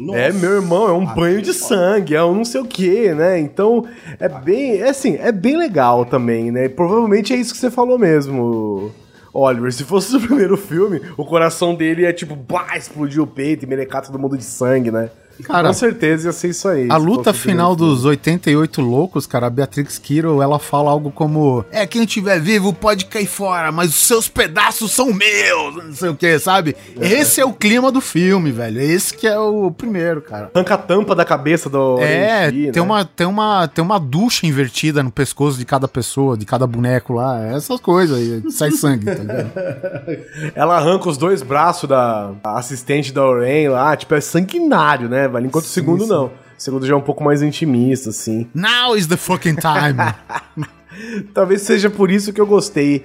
Aham. É, meu irmão, é um banho de sangue, é um não sei o que, né? Então, é bem, é assim, é bem legal também, né? E provavelmente é isso que você falou mesmo, Oliver. Se fosse o primeiro filme, o coração dele ia tipo, bah, explodir o peito e melecar todo mundo de sangue, né? Cara, Com certeza ia ser isso aí. A luta final primeiro dos 88 loucos, cara, a Beatrix Kiro, ela fala algo como: É, quem estiver vivo pode cair fora, mas os seus pedaços são meus, não sei o que, sabe? Esse é o clima do filme, velho. Esse que é o primeiro, cara. Arranca a tampa da cabeça do É, Orenchi, tem, né? uma, tem, uma, tem uma ducha invertida no pescoço de cada pessoa, de cada boneco lá, essas coisas aí, sai sangue, tá ligado? Ela arranca os dois braços da assistente da Oren lá, tipo, é sanguinário, né, velho? Enquanto o segundo não. O segundo já é um pouco mais intimista, assim. Now is the fucking time. Talvez seja por isso que eu gostei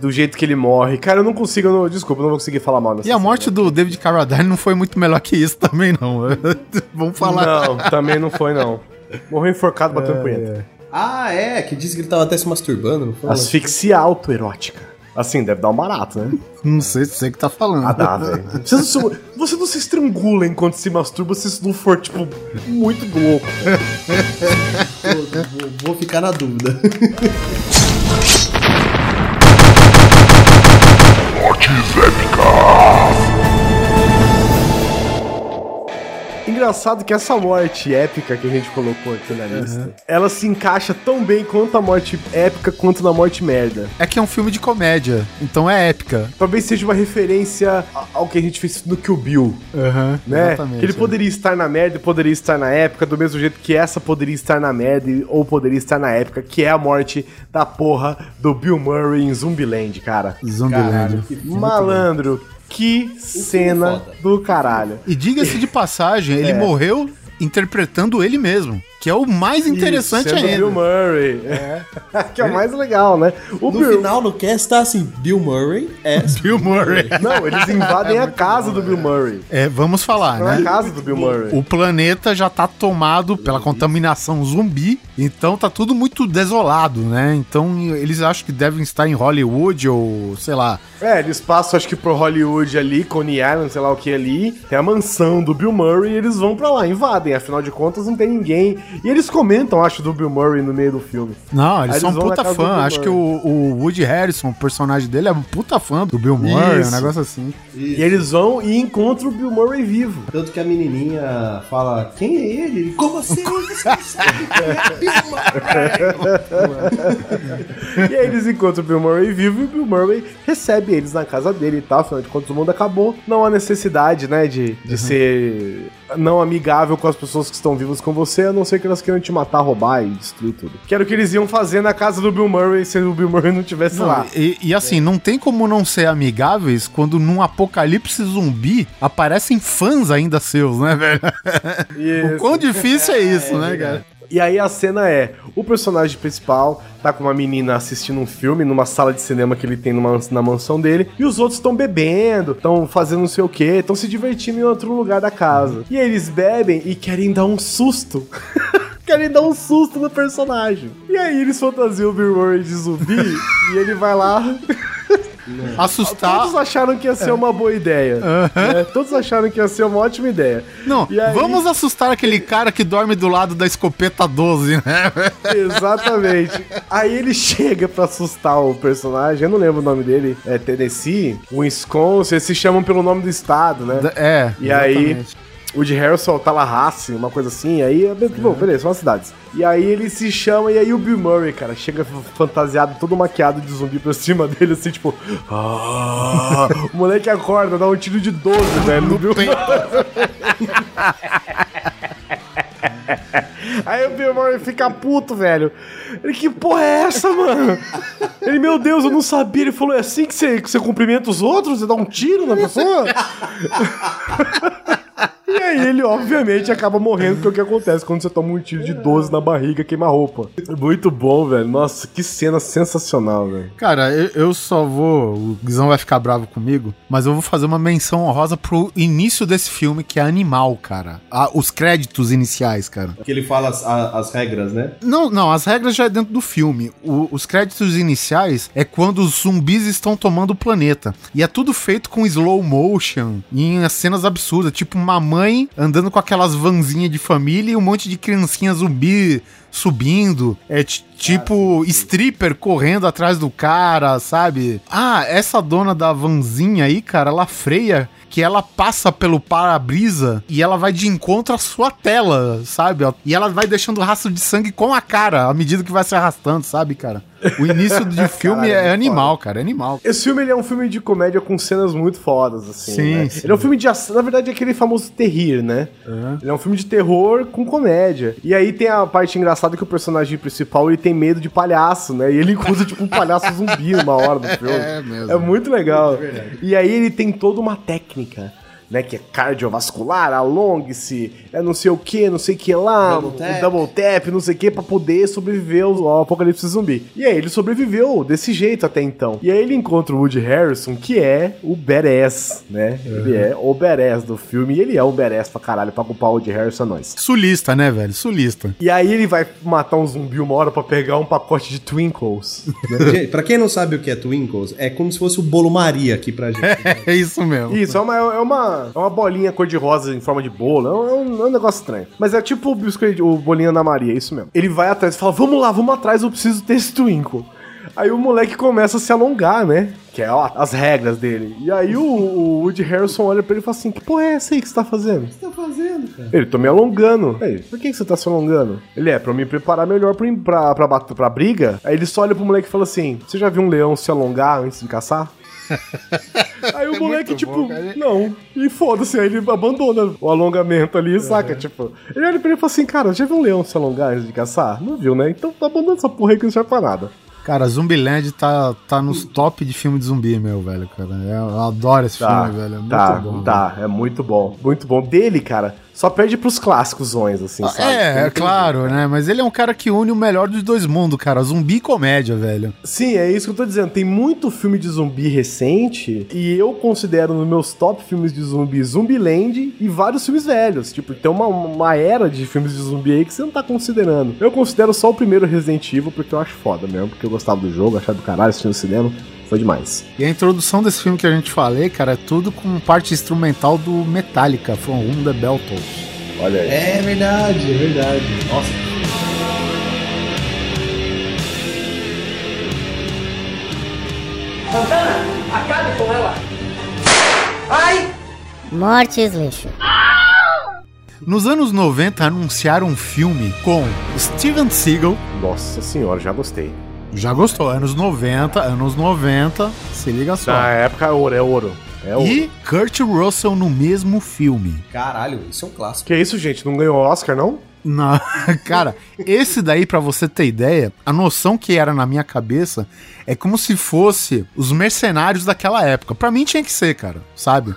do jeito que ele morre. Cara, eu não consigo, eu não, desculpa, eu não vou conseguir falar mal nessa E a morte do David Carradine não foi muito melhor que isso também, não. Vamos falar. Não, também não foi, não. Morreu enforcado batendo punheta. Ah, é, que disse que ele tava até se masturbando, não foi? Asfixia autoerótica. Assim, deve dar um barato, né? Não sei se você que tá falando. Ah, dá, velho. Você, não se- você não se estrangula enquanto se masturba se isso não for, tipo, muito louco. Vou, vou ficar na dúvida. Engraçado que essa morte épica que a gente colocou aqui na lista, ela se encaixa tão bem quanto a morte épica quanto na morte merda. É que é um filme de comédia, então é épica. Talvez seja uma referência ao que a gente fez no Kill Bill, Aham, né? Que ele poderia estar na merda e poderia estar na época, do mesmo jeito que essa poderia estar na merda ou poderia estar na época, que é a morte da porra do Bill Murray em Zumbiland, cara. Zumbiland. Malandro, que cena do caralho. E diga-se de passagem, ele É. morreu interpretando ele mesmo, que é o mais interessante Isso, sendo ainda. Bill Murray. que é o mais legal, né? O No Bill... final, no cast, tá assim, Bill Murray é... Bill Murray. Não, eles invadem a casa do Bill Murray. É, vamos falar, Não é a né? casa do Bill Murray. O planeta já tá tomado pela contaminação zumbi, então tá tudo muito desolado, né? Então eles acham que devem estar em Hollywood ou sei lá. É, eles passam, acho que pro Hollywood ali, Coney Island, sei lá o que ali. Tem a mansão do Bill Murray e eles vão pra lá, invadem. Afinal de contas, não tem ninguém. E eles comentam, acho, do Bill Murray no meio do filme. Não, eles Aí são na puta fã. Acho que o, o Woody Harrison, o personagem dele, é um puta fã do Bill Murray, um Isso. negócio assim. E eles vão e encontram o Bill Murray vivo. Tanto que a menininha fala, quem é ele? Como assim? É Bill Murray?" E aí eles encontram o Bill Murray vivo e o Bill Murray recebe eles na casa dele e tal. Afinal de contas, o mundo acabou. Não há necessidade, né, de, de ser não amigável com as pessoas que estão vivas com você, a não ser que elas queiram te matar, roubar e destruir tudo. Que era o que eles iam fazer na casa do Bill Murray se o Bill Murray não tivesse Não, lá. e, e assim, não tem como não ser amigáveis quando num apocalipse zumbi aparecem fãs ainda seus, né, velho? O quão difícil é isso, né, cara? E aí a cena é, o personagem principal tá com uma menina assistindo um filme numa sala de cinema que ele tem numa- na mansão dele, e os outros estão bebendo, estão fazendo não sei o que, estão se divertindo em outro lugar da casa. E eles bebem e querem dar um susto. querem dar um susto no personagem. E aí eles fantasiam o Bill Murray de zumbi e ele vai lá. Assustar. Todos acharam que ia ser uma boa ideia. né? Todos acharam que ia ser uma ótima ideia. Não, aí- vamos assustar aquele cara que dorme do lado da escopeta 12, né? Exatamente. Aí ele chega pra assustar o personagem, eu não lembro o nome dele, é Tennessee, Wisconsin, eles se chamam pelo nome do estado, né? É. E aí, exatamente. o de Harrison, Tallahassee, uma coisa assim, aí, é bom, beleza, são as cidades. E aí ele se chama, e aí o Bill Murray, cara, chega fantasiado, todo maquiado de zumbi pra cima dele, assim, tipo... "Ah", o moleque acorda, dá um tiro de 12, velho, no Bill. Aí o Bill Murray fica puto, velho. Ele, que porra é essa, mano? Ele, meu Deus, eu não sabia. Ele falou, é assim que você, que você cumprimenta os outros? Você dá um tiro na pessoa? E aí ele, obviamente, acaba morrendo, porque é o que acontece quando você toma um tiro de 12 na barriga, queima a roupa. Muito bom, velho. Nossa, que cena sensacional, velho. Cara, eu, eu só vou. O Guizão vai ficar bravo comigo, mas eu vou fazer uma menção honrosa pro início desse filme, que é animal, cara. Ah, os créditos iniciais, cara. Que ele fala as, a- as regras, né? Não, não, as regras já é dentro do filme. O- os créditos iniciais é quando os zumbis estão tomando o planeta. E é tudo feito com slow motion, em cenas absurdas, tipo uma mãe andando com aquelas vanzinhas de família e um monte de criancinha zumbi subindo. É ti- tipo stripper correndo atrás do cara, sabe? Ah, essa dona da vanzinha aí, cara, ela freia que ela passa pelo para-brisa e ela vai de encontro à sua tela, sabe? E ela vai deixando rastro de sangue com a cara à medida que vai se arrastando, sabe, cara? O início do filme Caralho, é é animal, cara, é animal. Esse filme é um filme de comédia com cenas muito fodas, assim. Sim, né? sim. Ele é um filme de ação. Na verdade, é aquele famoso terrir, né? Ele é um filme de terror com comédia. E aí tem a parte engraçada que o personagem principal ele tem medo de palhaço, né? E ele encontra, tipo, um palhaço zumbi numa hora do filme. É mesmo. É muito legal. e aí ele tem toda uma técnica. Né, que é cardiovascular, alongue-se, é não sei o que, não sei o que lá, Double tap. double tap, não sei o que, pra poder sobreviver ao, ao apocalipse zumbi. E aí ele sobreviveu desse jeito até então. E aí ele encontra o Woody Harrison, que é o badass, né? Ele é o badass do filme, e ele é o badass pra caralho, pra culpar o Woody Harrison é nós. Sulista, né, velho? Sulista. E aí ele vai matar um zumbi uma hora pra pegar um pacote de Twinkles. Gente, pra quem não sabe o que é Twinkles, é como se fosse o bolo Maria aqui pra gente. É isso mesmo. Isso, é uma, é uma, é uma bolinha cor-de-rosa em forma de bolo. É um, é um- é um negócio estranho. Mas é tipo o biscoito, o bolinho da Maria, é isso mesmo. Ele vai atrás e fala: Vamos lá, vamos atrás, eu preciso ter esse Twinkle. Aí o moleque começa a se alongar, né? Que é ó, as regras dele. E aí o, o Woody Harrison olha pra ele e fala assim: Que porra é essa aí que você tá fazendo? O que você tá fazendo, cara? Ele, tô me alongando. Aí, por que que você tá se alongando? Ele é, pra me preparar melhor pra, pra, pra, pra briga. Aí ele só olha pro moleque e fala assim: Você já viu um leão se alongar antes de caçar? Aí o moleque, muito tipo, bom, não. E foda-se, aí ele abandona o alongamento ali, saca? Tipo, ele olha pra ele e fala assim: Cara, já viu um leão se alongar antes de caçar? Não viu, né? Então abandona essa porra aí que não serve pra nada. Cara, Zumbiland tá, tá nos top de filme de zumbi, meu, velho, cara. Eu, eu adoro esse Tá, filme, velho. É muito tá, bom. tá, é muito bom. Muito bom. Dele, cara, só perde pros clássicos, assim, sabe? É, é claro, né? Mas ele é um cara que une o melhor dos dois mundos, cara. Zumbi e comédia, velho. Sim, é isso que eu tô dizendo. Tem muito filme de zumbi recente e eu considero nos meus top filmes de zumbi Zumbiland e vários filmes velhos. Tipo, tem uma, uma era de filmes de zumbi aí que você não tá considerando. Eu considero só o primeiro Resident Evil porque eu acho foda mesmo, porque eu gostava do jogo, achava do caralho, assistindo no cinema. Foi demais. E a introdução desse filme que a gente falei, cara, é tudo com parte instrumental do Metallica, From Whom the Bell Tolls. Olha aí. É verdade, é verdade. Nossa. Santana, acabe com ela. Ai! Mortes lixo. Nos anos 90 anunciaram um filme com Steven Seagal. Nossa senhora, já gostei. Já gostou? Anos 90, anos 90, se liga só. Na época é ouro, é ouro. É ouro. E Kurt Russell no mesmo filme. Caralho, isso é um clássico. Que isso, gente? Não ganhou Oscar, não? Não, cara, esse daí, pra você ter ideia, a noção que era na minha cabeça é como se fosse os mercenários daquela época. Pra mim tinha que ser, cara, sabe?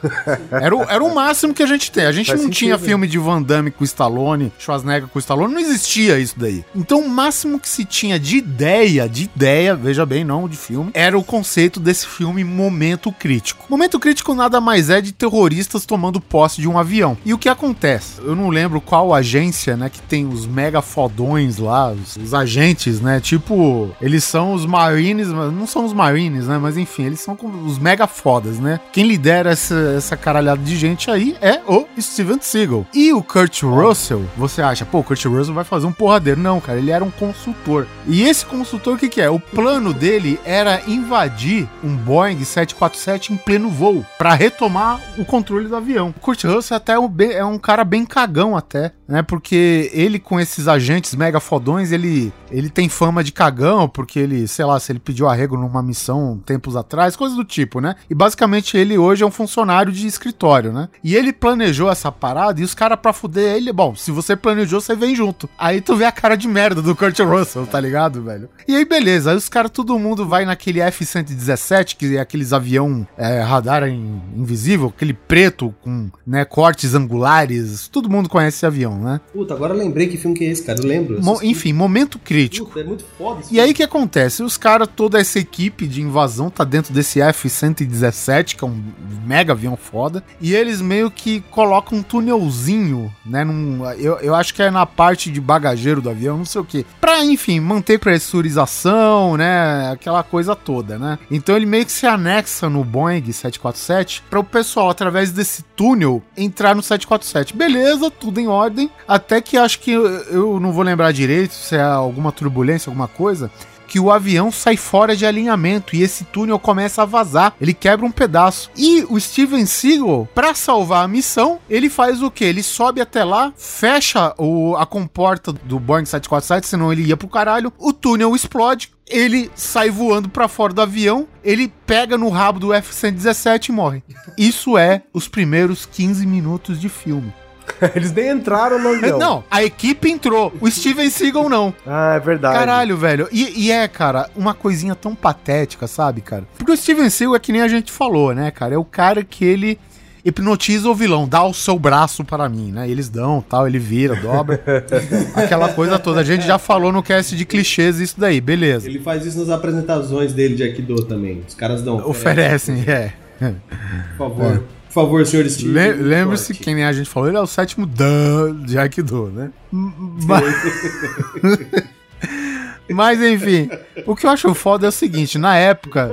Era o, era o máximo que a gente tem. A gente Faz não sentido. tinha filme de Van Damme com Stallone, Schwarzenegger com Stallone, não existia isso daí. Então o máximo que se tinha de ideia, de ideia, veja bem, não de filme, era o conceito desse filme Momento Crítico. Momento Crítico nada mais é de terroristas tomando posse de um avião. E o que acontece? Eu não lembro qual agência, né, que tem os mega fodões lá, os, os agentes, né, tipo, eles são os Marines, mas não são os Marines, né, mas enfim, eles são os mega fodas, né. Quem lidera essa, essa caralhada de gente aí é o Steven Seagal. E o Kurt Russell, você acha, pô, o Kurt Russell vai fazer um porradeiro. Não, cara, ele era um consultor. E esse consultor, o que que é? O plano dele era invadir um Boeing 747 em pleno voo, pra retomar o controle do avião. O Kurt Russell até é um, é um cara bem cagão até, né, porque ele com esses agentes mega fodões, ele, ele tem fama de cagão, porque ele, sei lá, se ele pediu arrego numa missão tempos atrás, coisas do tipo, né? E basicamente ele hoje é um funcionário de escritório, né? E ele planejou essa parada e os caras pra fuder ele, bom, se você planejou, você vem junto. Aí tu vê a cara de merda do Kurt Russell, tá ligado, velho? E aí beleza, aí os caras, todo mundo vai naquele F-117, que é aqueles avião é, radar in- invisível, aquele preto com, né, cortes angulares, todo mundo conhece esse avião, né? Puta, agora lembrei que filme que é esse, cara. Eu lembro. Mo- enfim, momento crítico. Puta, é muito foda esse E aí o que acontece? Os caras, toda essa equipe de invasão tá dentro desse F-117, que é um mega avião foda, e eles meio que colocam um túnelzinho, né? Num, eu, eu acho que é na parte de bagageiro do avião, não sei o que. Pra, enfim, manter pressurização, né? Aquela coisa toda, né? Então ele meio que se anexa no Boeing 747 para o pessoal, através desse túnel, entrar no 747. Beleza, tudo em ordem. Até que acho que eu, eu não vou lembrar direito se é alguma turbulência, alguma coisa. que o avião sai fora de alinhamento e esse túnel começa a vazar. Ele quebra um pedaço. E o Steven Seagal, para salvar a missão, ele faz o que? Ele sobe até lá, fecha o, a comporta do Boeing 747, senão ele ia pro caralho. O túnel explode, ele sai voando para fora do avião, ele pega no rabo do F-117 e morre. Isso é os primeiros 15 minutos de filme. Eles nem entraram no avião. Não, a equipe entrou, o Steven Seagal não. Ah, é verdade. Caralho, velho. E, e é, cara, uma coisinha tão patética, sabe, cara? Porque o Steven Seagal é que nem a gente falou, né, cara? É o cara que ele hipnotiza o vilão, dá o seu braço para mim, né? Eles dão, tal, ele vira, dobra. aquela coisa toda. A gente já falou no cast de clichês isso daí, beleza. Ele faz isso nas apresentações dele de Aikido também. Os caras dão. Oferecem, é. Por favor. Por favor, senhor Steve. Le Lembre-se que nem a gente falou, ele é o sétimo Dan de Aikido, né? Mas... Mas enfim, o que eu acho foda é o seguinte: na época,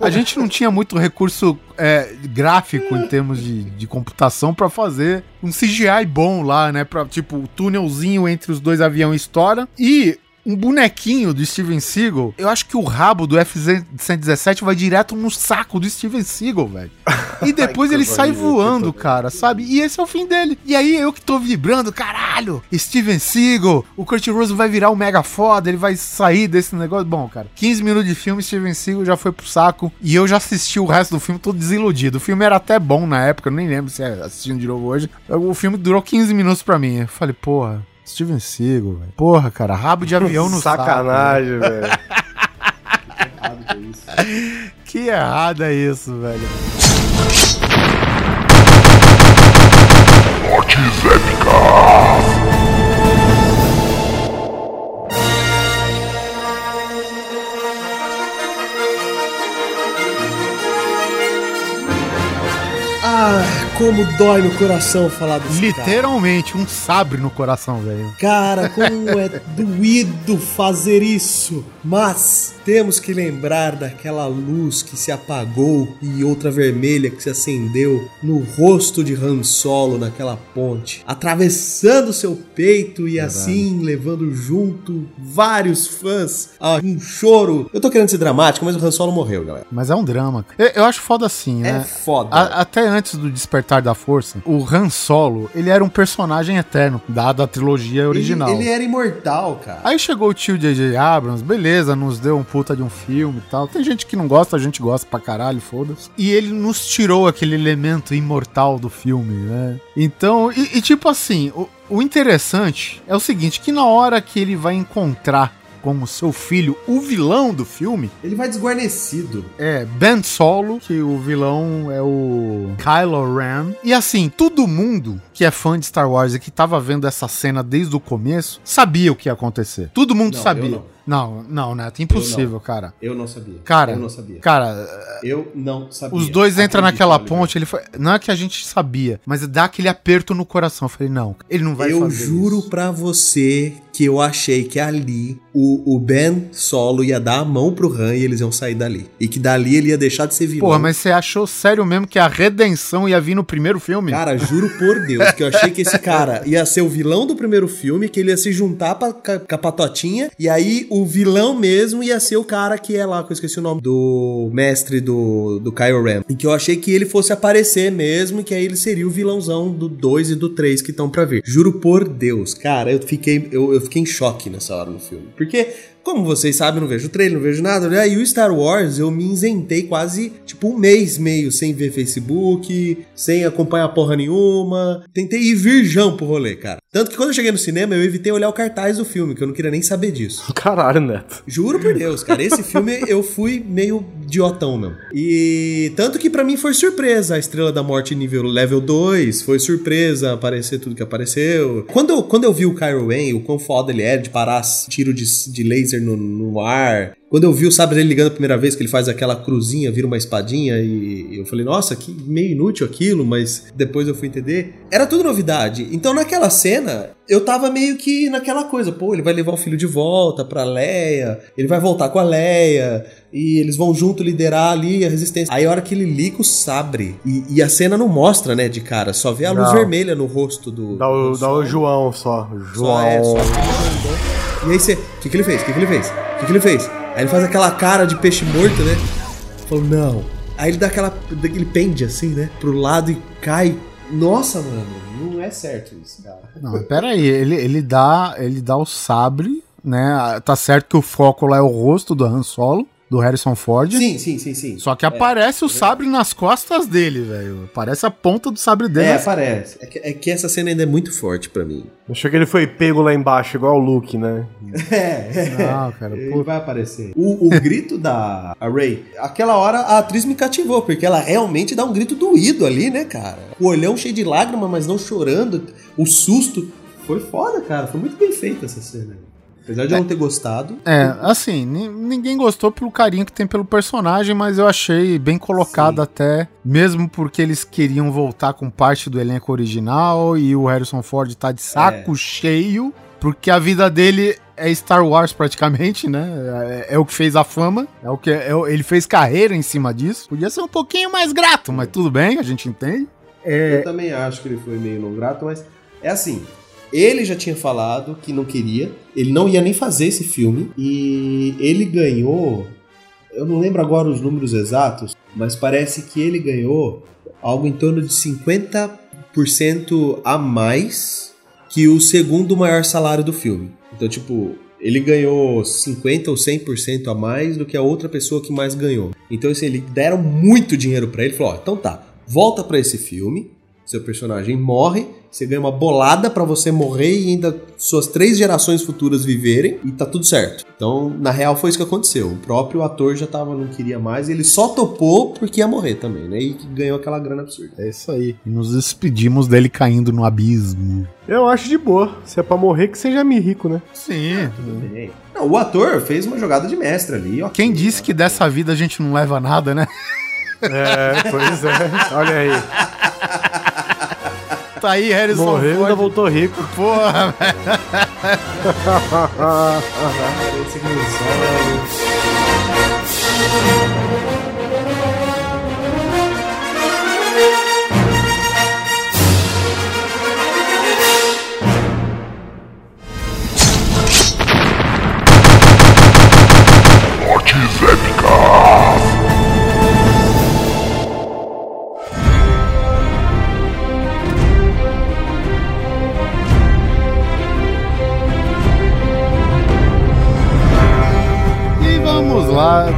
a gente não tinha muito recurso é, gráfico em termos de, de computação para fazer um CGI bom lá, né? Pra, tipo, o túnelzinho entre os dois aviões estoura. E um bonequinho do Steven Seagal, eu acho que o rabo do F-117 vai direto no saco do Steven Seagal, velho. E depois ele sai voando, cara, sabe? E esse é o fim dele. E aí eu que tô vibrando, caralho, Steven Seagal, o Kurt Russell vai virar um mega foda, ele vai sair desse negócio. Bom, cara, 15 minutos de filme, Steven Seagal já foi pro saco e eu já assisti o resto do filme todo desiludido. O filme era até bom na época, eu nem lembro se é assistindo de novo hoje. O filme durou 15 minutos pra mim. Eu falei, porra, Steven Seagal, velho. Porra, cara, rabo de avião no Sacanagem, saco, velho. que errado é isso, velho. Morte épica. Ah, como dói no coração falar cara. Literalmente, um sabre no coração, velho. Cara, como é doído fazer isso. Mas temos que lembrar daquela luz que se apagou e outra vermelha que se acendeu no rosto de Han Solo naquela ponte, atravessando seu peito e assim levando junto vários fãs a um choro. Eu tô querendo ser dramático, mas o Han Solo morreu, galera. Mas é um drama. Eu, eu acho foda assim, né? É foda. A- até antes do Despertar da Força, o Han Solo, ele era um personagem eterno, dado a trilogia original. Ele, ele era imortal, cara. Aí chegou o tio J.J. Abrams, beleza, nos deu um puta de um filme e tal. Tem gente que não gosta, a gente gosta pra caralho, foda-se. E ele nos tirou aquele elemento imortal do filme, né? Então, e, e tipo assim, o, o interessante é o seguinte, que na hora que ele vai encontrar como seu filho o vilão do filme, Ele vai desguarnecido. é Ben Solo, que o vilão é o Kylo Ren. E assim, todo mundo que é fã de Star Wars e que tava vendo essa cena desde o começo, sabia o que ia acontecer. Todo mundo Não, sabia. Eu Não, não, Neto, impossível, cara. Eu não sabia. Cara, eu não sabia. Cara, Eu não sabia. os dois entram naquela Oliver. ponte, ele foi, não é que a gente sabia, mas dá aquele aperto no coração. Eu falei, não, ele não vai eu fazer juro isso. pra você que eu achei que ali o, o Ben Solo ia dar a mão pro Han e eles iam sair dali. E que dali ele ia deixar de ser vilão. Porra, mas você achou sério mesmo que a redenção ia vir no primeiro filme? Cara, juro por Deus que eu achei que esse cara ia ser o vilão do primeiro filme, que ele ia se juntar pra, com a patotinha, e aí o vilão mesmo ia ser o cara que é lá, que eu esqueci o nome, do mestre do, do Kylo Ren. E que eu achei que ele fosse aparecer mesmo, e que aí ele seria o vilãozão do 2 e do 3 que estão pra vir. Juro por Deus, cara, eu fiquei, eu, eu fiquei em choque nessa hora no filme. Porque como vocês sabem, não vejo trailer, não vejo nada. E o Star Wars, eu me isentei quase, tipo, um mês meio sem ver Facebook, sem acompanhar porra nenhuma. Tentei ir virgão pro rolê, cara. Tanto que quando eu cheguei no cinema, eu evitei olhar o cartaz do filme, que eu não queria nem saber disso. Caralho, Neto. Juro por Deus, cara. Esse filme eu fui meio idiotão mesmo. E tanto que pra mim foi surpresa a Estrela da Morte nível level 2. Foi surpresa aparecer tudo que apareceu. Quando eu, quando eu vi o Kylo Ren, o quão foda ele era de parar tiro de, de laser no, no ar. Quando eu vi o sabre dele ligando a primeira vez, que ele faz aquela cruzinha, vira uma espadinha, e eu falei, nossa, que meio inútil aquilo, mas depois eu fui entender. Era tudo novidade. Então naquela cena, eu tava meio que naquela coisa, pô, ele vai levar o filho de volta pra Leia, ele vai voltar com a Leia, e eles vão junto liderar ali a resistência. Aí a hora que ele liga o sabre, e, e a cena não mostra, né, de cara, só vê a luz Não. vermelha no rosto do. Dá o, do dá o. João só. João. Só é, só. E aí você. O que, que ele fez? O que, que ele fez? O que, que ele fez? Aí ele faz aquela cara de peixe morto, né? Falou, não. Aí ele dá aquela. Ele pende assim, né? Pro lado e cai. Nossa, mano, não é certo isso, cara. Não, pera aí, ele, ele dá ele dá o sabre, né? Tá certo que o foco lá é o rosto do Han Solo, do Harrison Ford. Sim, sim, sim, sim. Só que aparece o sabre nas costas dele, velho. Parece a ponta do sabre dele. É, parece. É que, é que essa cena ainda é muito forte pra mim. Achou que ele foi pego lá embaixo, igual o Luke, né? É, é. Não, cara, Ele vai aparecer. O, o grito da Ray, aquela hora a atriz me cativou, porque ela realmente dá um grito doído ali, né, cara? O olhão cheio de lágrima, mas não chorando. O susto. Foi foda, cara. Foi muito bem feita essa cena. Apesar de eu não ter gostado. É, assim, ni- ninguém gostou pelo carinho que tem pelo personagem, mas eu achei bem colocado Sim. até, mesmo porque eles queriam voltar com parte do elenco original e o Harrison Ford tá de saco cheio, porque a vida dele é Star Wars praticamente, né? É, é o que fez a fama, é o que é o- ele fez carreira em cima disso. Podia ser um pouquinho mais grato, mas tudo bem, a gente entende. Eu também acho que ele foi meio não grato, mas é assim. Ele já tinha falado que não queria, ele não ia nem fazer esse filme e ele ganhou. Eu não lembro agora os números exatos, mas parece que ele ganhou algo em torno de 50% a mais que o segundo maior salário do filme. Então, tipo, ele ganhou 50 ou 100% a mais do que a outra pessoa que mais ganhou. Então, assim, eles deram muito dinheiro pra ele. Falou: ó, então tá, volta pra esse filme, seu personagem morre, você ganha uma bolada pra você morrer e ainda suas três gerações futuras viverem e tá tudo certo. Então, na real, foi isso que aconteceu. O próprio ator já tava, não queria mais, e ele só topou porque ia morrer também, né? E ganhou aquela grana absurda. É isso aí. E nos despedimos dele caindo no abismo. Eu acho de boa. Se é pra morrer, que seja me rico, né? Sim. Bem. Não, o ator fez uma jogada de mestre ali. ok. Quem disse que dessa vida a gente não leva nada, né? É, pois é. Olha aí. Tá aí, Harrison Morreu e ainda Ford. voltou rico. Porra, velho. Esse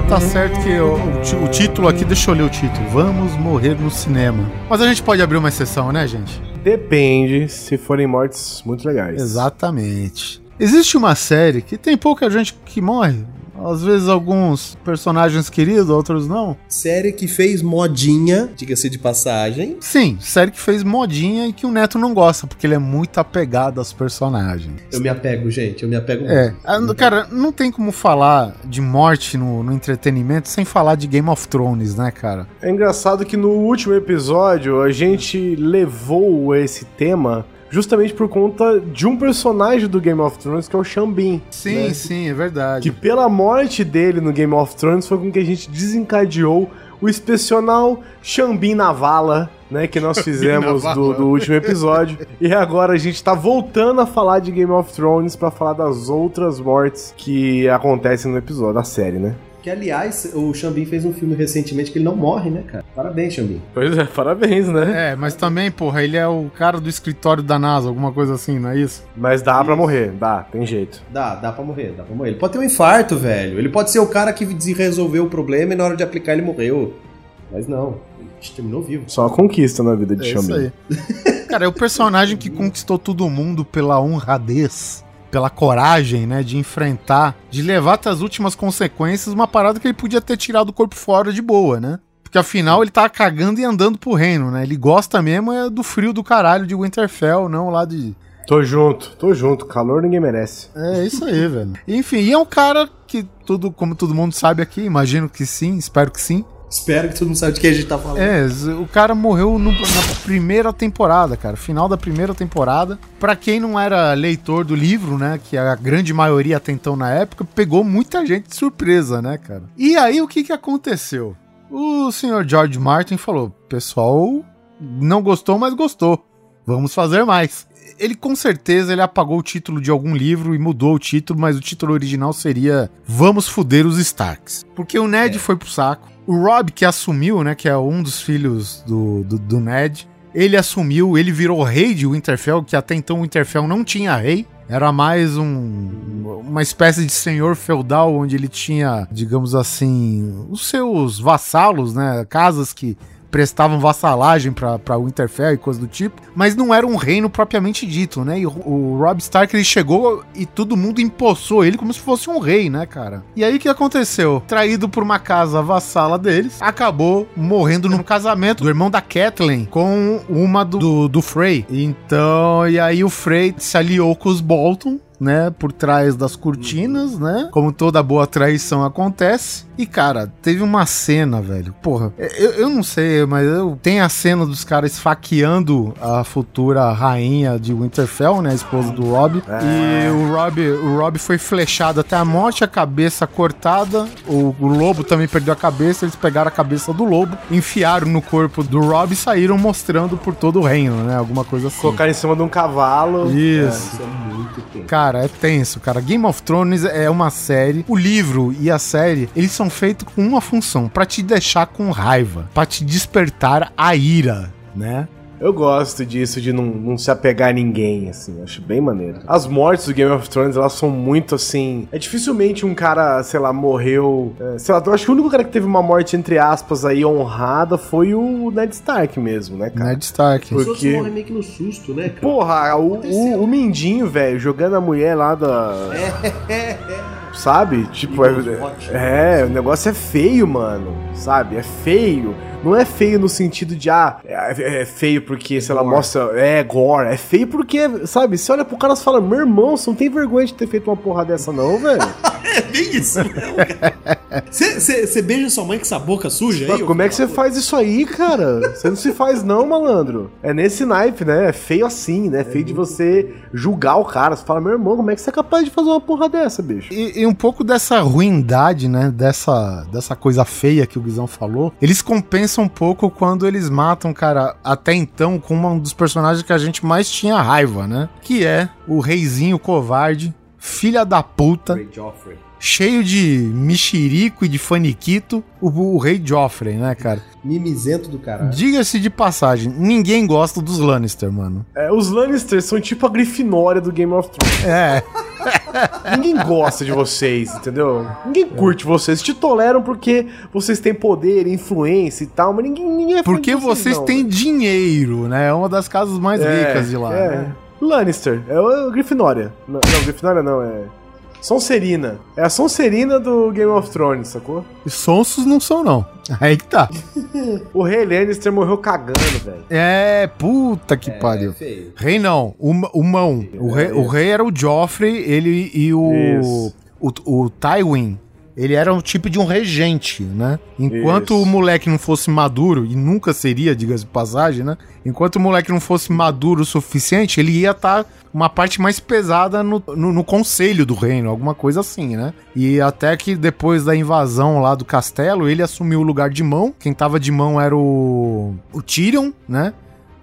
tá certo que o, o o título aqui, deixa eu ler o título. Vamos morrer no cinema. Mas a gente pode abrir uma exceção, né, gente? Depende se forem mortes muito legais. Exatamente. Existe uma série que tem pouca gente que morre. Às vezes alguns personagens queridos, outros não. Série que fez modinha, diga-se de passagem. Sim, série que fez modinha e que o Neto não gosta, porque ele é muito apegado aos personagens. Eu me apego, gente, eu me apego É, muito. ah, cara, não tem como falar de morte no, no entretenimento sem falar de Game of Thrones, né, cara? É engraçado que no último episódio a gente levou esse tema justamente por conta de um personagem do Game of Thrones que é o Xambin. Sim, né? sim, é verdade. Que pela morte dele no Game of Thrones foi com que a gente desencadeou o inspecional Xambin na vala, né, que nós fizemos do, do último episódio. e agora a gente tá voltando a falar de Game of Thrones pra falar das outras mortes que acontecem no episódio da série, né? Que, aliás, o Xambin fez um filme recentemente que ele não morre, né, cara? Parabéns, Xambin. Pois é, parabéns, né? É, mas também, porra, ele é o cara do escritório da NASA, alguma coisa assim, não é isso? Mas dá pra morrer, dá, tem jeito. Dá, dá pra morrer, dá pra morrer. Ele pode ter um infarto, velho. Ele pode ser o cara que resolveu o problema e na hora de aplicar ele morreu. Mas não, ele terminou vivo. Só conquista na vida de É isso Xambin. aí. Cara, é o personagem que conquistou todo mundo pela honradez, pela coragem, né, de enfrentar, de levar até as últimas consequências uma parada que ele podia ter tirado o corpo fora de boa, né? Porque afinal ele tá cagando e andando pro reino, né? Ele gosta mesmo é do frio do caralho de Winterfell, não lá de Tô junto, tô junto. Calor ninguém merece. É isso aí, velho. Enfim, e é um cara que tudo, como todo mundo sabe aqui, imagino que sim, espero que sim. Espero que todo mundo saiba de quem a gente tá falando. É, o cara morreu no- na primeira temporada, cara, final da primeira temporada. Pra quem não era leitor do livro, né, que a grande maioria até então na época, pegou muita gente de surpresa, né, cara. E aí o que que aconteceu? O senhor George Martin falou: "Pessoal, não gostou, mas gostou. Vamos fazer mais". ele com certeza ele apagou o título de algum livro e mudou o título, mas o título original seria Vamos Fuder os Starks. Porque o Ned foi pro saco. O Rob, que assumiu, né, que é um dos filhos do, do, do Ned, ele assumiu, ele virou rei de Winterfell, que até então Winterfell não tinha rei. Era mais um, uma espécie de senhor feudal onde ele tinha, digamos assim, os seus vassalos, né? Casas que prestavam vassalagem para Winterfell e coisa do tipo, mas não era um reino propriamente dito, né? E o, o Rob Stark ele chegou e todo mundo empossou ele como se fosse um rei, né, cara? E aí o que aconteceu? Traído por uma casa vassala deles, acabou morrendo num casamento do irmão da Catelyn com uma do, do, do Frey. Então, e aí o Frey se aliou com os Bolton né, por trás das cortinas, né? Como toda boa traição acontece. E, cara, teve uma cena, velho. Porra, eu, eu não sei, mas eu tem a cena dos caras esfaqueando a futura rainha de Winterfell, né? A esposa do Rob. E o Rob, o Rob foi flechado até a morte, a cabeça cortada. O, o lobo também perdeu a cabeça. Eles pegaram a cabeça do lobo, enfiaram no corpo do Rob e saíram mostrando por todo o reino, né? Alguma coisa assim. Colocar em cima de um cavalo. Isso. é muito tempo. Cara, é tenso, cara. Game of Thrones é uma série. O livro e a série, eles são feitos com uma função, pra te deixar com raiva, pra te despertar a ira, né? Eu gosto disso, de não, não se apegar a ninguém, assim, acho bem maneiro. As mortes do Game of Thrones, elas são muito assim. É dificilmente um cara, sei lá, morreu. é, sei lá, eu acho que o único cara que teve uma morte, entre aspas, aí, honrada foi o Ned Stark mesmo, né, cara? Ned Stark. Porque- morrem meio que no susto, né, cara? Porra, o, o, o Mindinho, velho, jogando a mulher lá da. Sabe? Tipo, é, Watch. é, o negócio é feio, mano. Sabe? É feio. Não é feio no sentido de, ah, é, é feio porque, sei lá, Gore. mostra. É, gore. É feio porque, sabe? Você olha pro cara e fala, meu irmão, você não tem vergonha de ter feito uma porra dessa, não, velho? É bem isso. Você beija sua mãe com essa boca suja aí? Como é que você faz isso aí, cara? Você não se faz, não, malandro. É nesse naipe, né? É feio assim, né? É feio de você julgar o cara. Você fala, meu irmão, como é que você é capaz de fazer uma porra dessa, bicho? E, e um pouco dessa ruindade, né? Dessa, dessa coisa feia que o Guizão falou, eles compensam um pouco quando eles matam, cara, até então, com um dos personagens que a gente mais tinha raiva, né? Que é o reizinho covarde, filha da puta, Joffrey. Cheio de mexerico e de faniquito, o, o rei Joffrey, né, cara? Mimizento do caralho. Diga-se de passagem, ninguém gosta dos Lannister, mano. É, os Lannisters são tipo a Grifinória do Game of Thrones. É, Ninguém gosta de vocês, entendeu? Ninguém curte vocês. Te toleram porque vocês têm poder, influência e tal, mas ninguém, ninguém é fã porque de vocês não, têm velho. dinheiro, né? É uma das casas mais É, ricas de lá. É. né? Lannister. É o Grifinória. Não, não, Grifinória não, é. Sonserina. É a Sonserina do Game of Thrones, sacou? E sonsos não são, não. Aí que tá. O rei Lannister morreu cagando, velho. É, puta que pariu. feio. Rei não, o, o mão. O rei, o rei era o Joffrey, ele e o, Isso. o. O Tywin. Ele era um tipo de um regente, né? Enquanto Isso. o moleque não fosse maduro, e nunca seria, diga-se de passagem, né? Enquanto o moleque não fosse maduro o suficiente, ele ia estar uma parte mais pesada no, no, no conselho do reino, alguma coisa assim, né? E até que depois da invasão lá do castelo, ele assumiu o lugar de mão. Quem tava de mão era o, o Tyrion, né?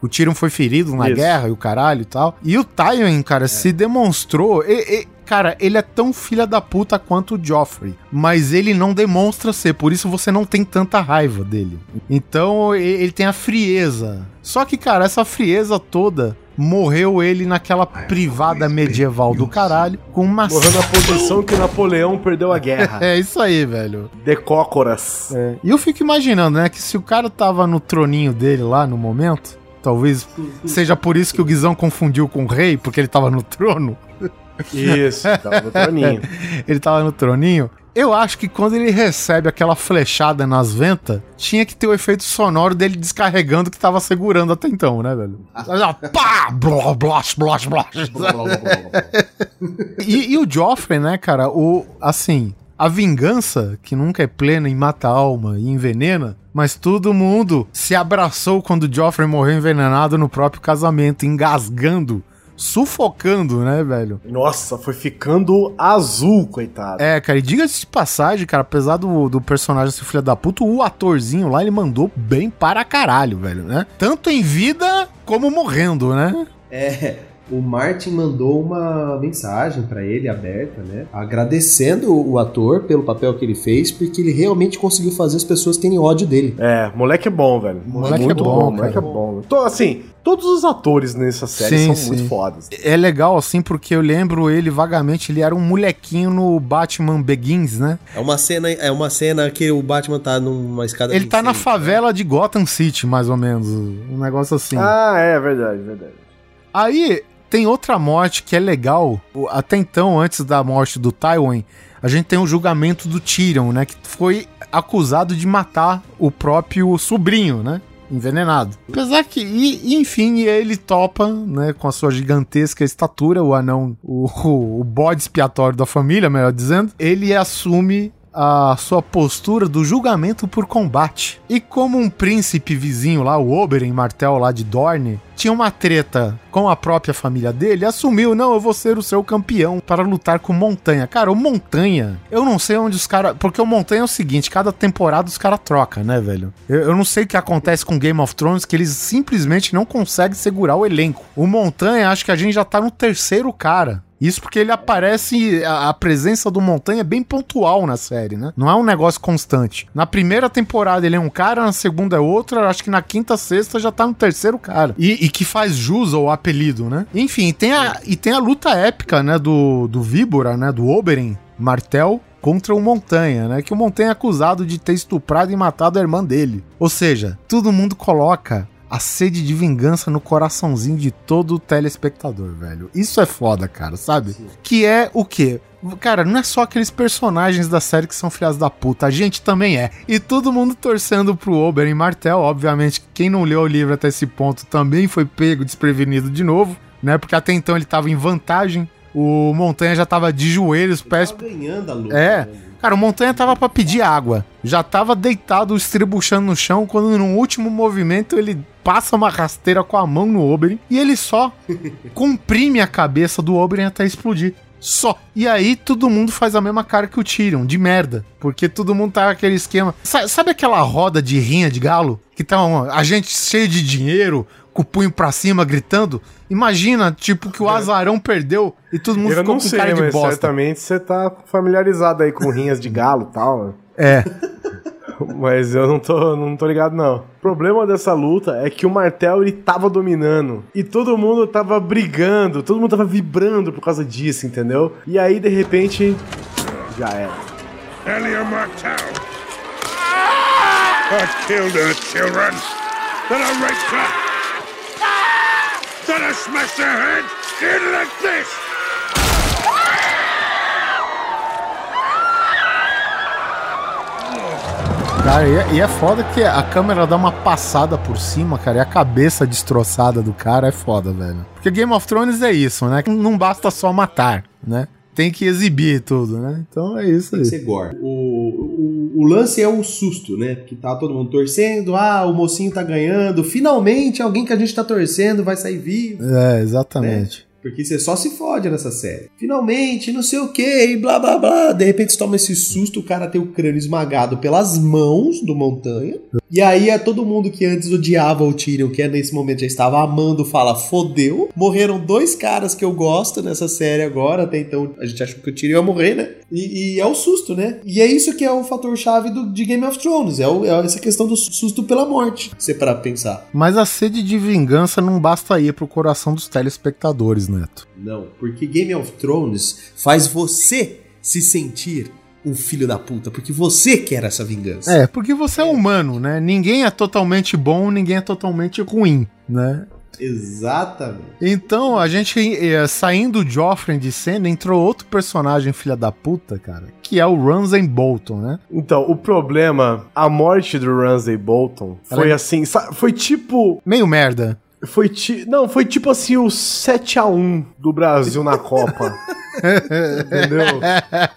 O Tyrion foi ferido na Isso. guerra e o caralho e tal. E o Tywin, cara, se demonstrou. e- e- cara, ele é tão filha da puta quanto o Joffrey. Mas ele não demonstra ser, por isso você não tem tanta raiva dele. Então ele tem a frieza. Só que, cara, essa frieza toda. Morreu ele naquela privada medieval do caralho com uma. Morreu na posição que Napoleão perdeu a guerra. É isso aí, velho. Decócoras. E eu fico imaginando, né, que se o cara tava no troninho dele lá no momento, talvez seja por isso que o Guizão confundiu com o rei, porque ele tava no trono. Isso, tava no troninho. Ele tava no troninho. Eu acho que quando ele recebe aquela flechada nas ventas, tinha que ter o efeito sonoro dele descarregando que tava segurando até então, né, velho? Pá! Blá, blash, blash, blash. E, e o Joffrey, né, cara, o assim, a vingança, que nunca é plena e mata a alma e envenena, mas todo mundo se abraçou quando o Joffrey morreu envenenado no próprio casamento, engasgando, sufocando, né, velho? Nossa, foi ficando azul, coitado. É, cara, e diga-se de passagem, cara, apesar do, do personagem ser filho da puta, o atorzinho lá, ele mandou bem para caralho, velho, né? Tanto em vida como morrendo, né? É, o Martin mandou uma mensagem pra ele aberta, né? Agradecendo o ator pelo papel que ele fez, porque ele realmente conseguiu fazer as pessoas terem ódio dele. É, moleque é bom, velho. Moleque Muito é bom, moleque é bom. Tô, assim, todos os atores nessa série Sim, são sim. muito fodas. É legal, assim, porque eu lembro ele vagamente, ele era um molequinho no Batman Begins, né? É uma cena, é uma cena que o Batman tá numa escada Ele tá na favela de Gotham City, mais ou menos. Um negócio assim. Ah, é verdade, verdade. Aí tem outra morte que é legal. Até então, antes da morte do Tywin, a gente tem o julgamento do Tyrion, né? Que foi acusado de matar o próprio sobrinho, né? Envenenado. Apesar que, e, enfim, ele topa, né? Com a sua gigantesca estatura, o anão, o, o, o bode expiatório da família, melhor dizendo. Ele assume a sua postura do julgamento por combate. E como um príncipe vizinho lá, o Oberyn Martel lá de Dorne, tinha uma treta com a própria família dele, assumiu, não, eu vou ser o seu campeão para lutar com Montanha. Cara, o Montanha, eu não sei onde os caras... Porque o Montanha é o seguinte, cada temporada os caras trocam, né, velho? Eu, eu não sei o que acontece com Game of Thrones, que eles simplesmente não conseguem segurar o elenco. O Montanha, acho que a gente já tá no terceiro cara. Isso porque ele aparece, a, a presença do Montanha é bem pontual na série, né? Não é um negócio constante. Na primeira temporada ele é um cara, na segunda é outro, acho que na quinta, sexta já tá no terceiro cara. E, e que faz jus ao apelido, né? Enfim, tem a, e tem a luta épica, né, do, do Víbora, né, do Oberyn, Martel, contra o Montanha, né? Que o Montanha é acusado de ter estuprado e matado a irmã dele. Ou seja, todo mundo coloca a sede de vingança no coraçãozinho de todo telespectador, velho. Isso é foda, cara, sabe? Que é o quê? Cara, não é só aqueles personagens da série que são filhas da puta, a gente também é. E todo mundo torcendo pro Oberyn Martel, obviamente, quem não leu o livro até esse ponto também foi pego desprevenido de novo, né? Porque até então ele tava em vantagem. O Montanha já tava de joelhos, pés Tava ganhando a luta. é. né? Cara, o Montanha tava pra pedir água. Já tava deitado, estribuchando no chão, quando no último movimento ele passa uma rasteira com a mão no Oberyn e ele só comprime a cabeça do Oberyn até explodir. Só. E aí todo mundo faz a mesma cara que o Tyrion, de merda. Porque todo mundo tá aquele esquema. Sa- Sabe aquela roda de rinha de galo? Que tá um, a gente cheio de dinheiro, com o punho pra cima, gritando? Imagina, tipo, que o azarão perdeu e todo mundo Eu ficou com sei, cara de bosta. certamente você tá familiarizado aí com rinhas de galo e tal. É. Mas eu não tô, não tô ligado, não. O problema dessa luta é que o Martel, ele tava dominando. E todo mundo tava brigando, todo mundo tava vibrando por causa disso, entendeu? E aí, de repente, já era. Elia Martell. I killed her children. Then I raped her. Then I smashed her head in like this. Cara, e é, e é foda que a câmera dá uma passada por cima, cara, e a cabeça destroçada do cara é foda, velho. Porque Game of Thrones é isso, né? Não basta só matar, né? Tem que exibir tudo, né? Então é isso aí. Ser gore. O, o, o lance é o susto, né? Que tá todo mundo torcendo, ah, o mocinho tá ganhando, finalmente alguém que a gente tá torcendo vai sair vivo. É, exatamente. Porque você só se fode nessa série. Finalmente, não sei o que, e blá blá blá. De repente você toma esse susto, o cara tem o crânio esmagado pelas mãos do Montanha. E aí é todo mundo que antes odiava o Tyrion, que é nesse momento já estava amando, fala, fodeu. Morreram dois caras que eu gosto nessa série agora. Até então a gente achou que o Tyrion ia morrer, né? E, e é o susto, né? E é isso que é o fator-chave do- de Game of Thrones. É, o- é essa questão do susto pela morte. Se você parar pra pensar. Mas a sede de vingança não basta ir pro coração dos telespectadores, Neto. Não, porque Game of Thrones faz você se sentir um filho da puta, porque você quer essa vingança. É, porque você é humano, né? Ninguém é totalmente bom, ninguém é totalmente ruim, né? Exatamente. Então, a gente, eh, saindo do Joffrey de cena, entrou outro personagem filha da puta, cara, que é o Ramsay Bolton, né? Então, o problema, a morte do Ramsay Bolton foi Ela- assim, foi tipo, Meio merda. Foi ti, não, foi tipo assim o 7 a 1 do Brasil na Copa. Entendeu?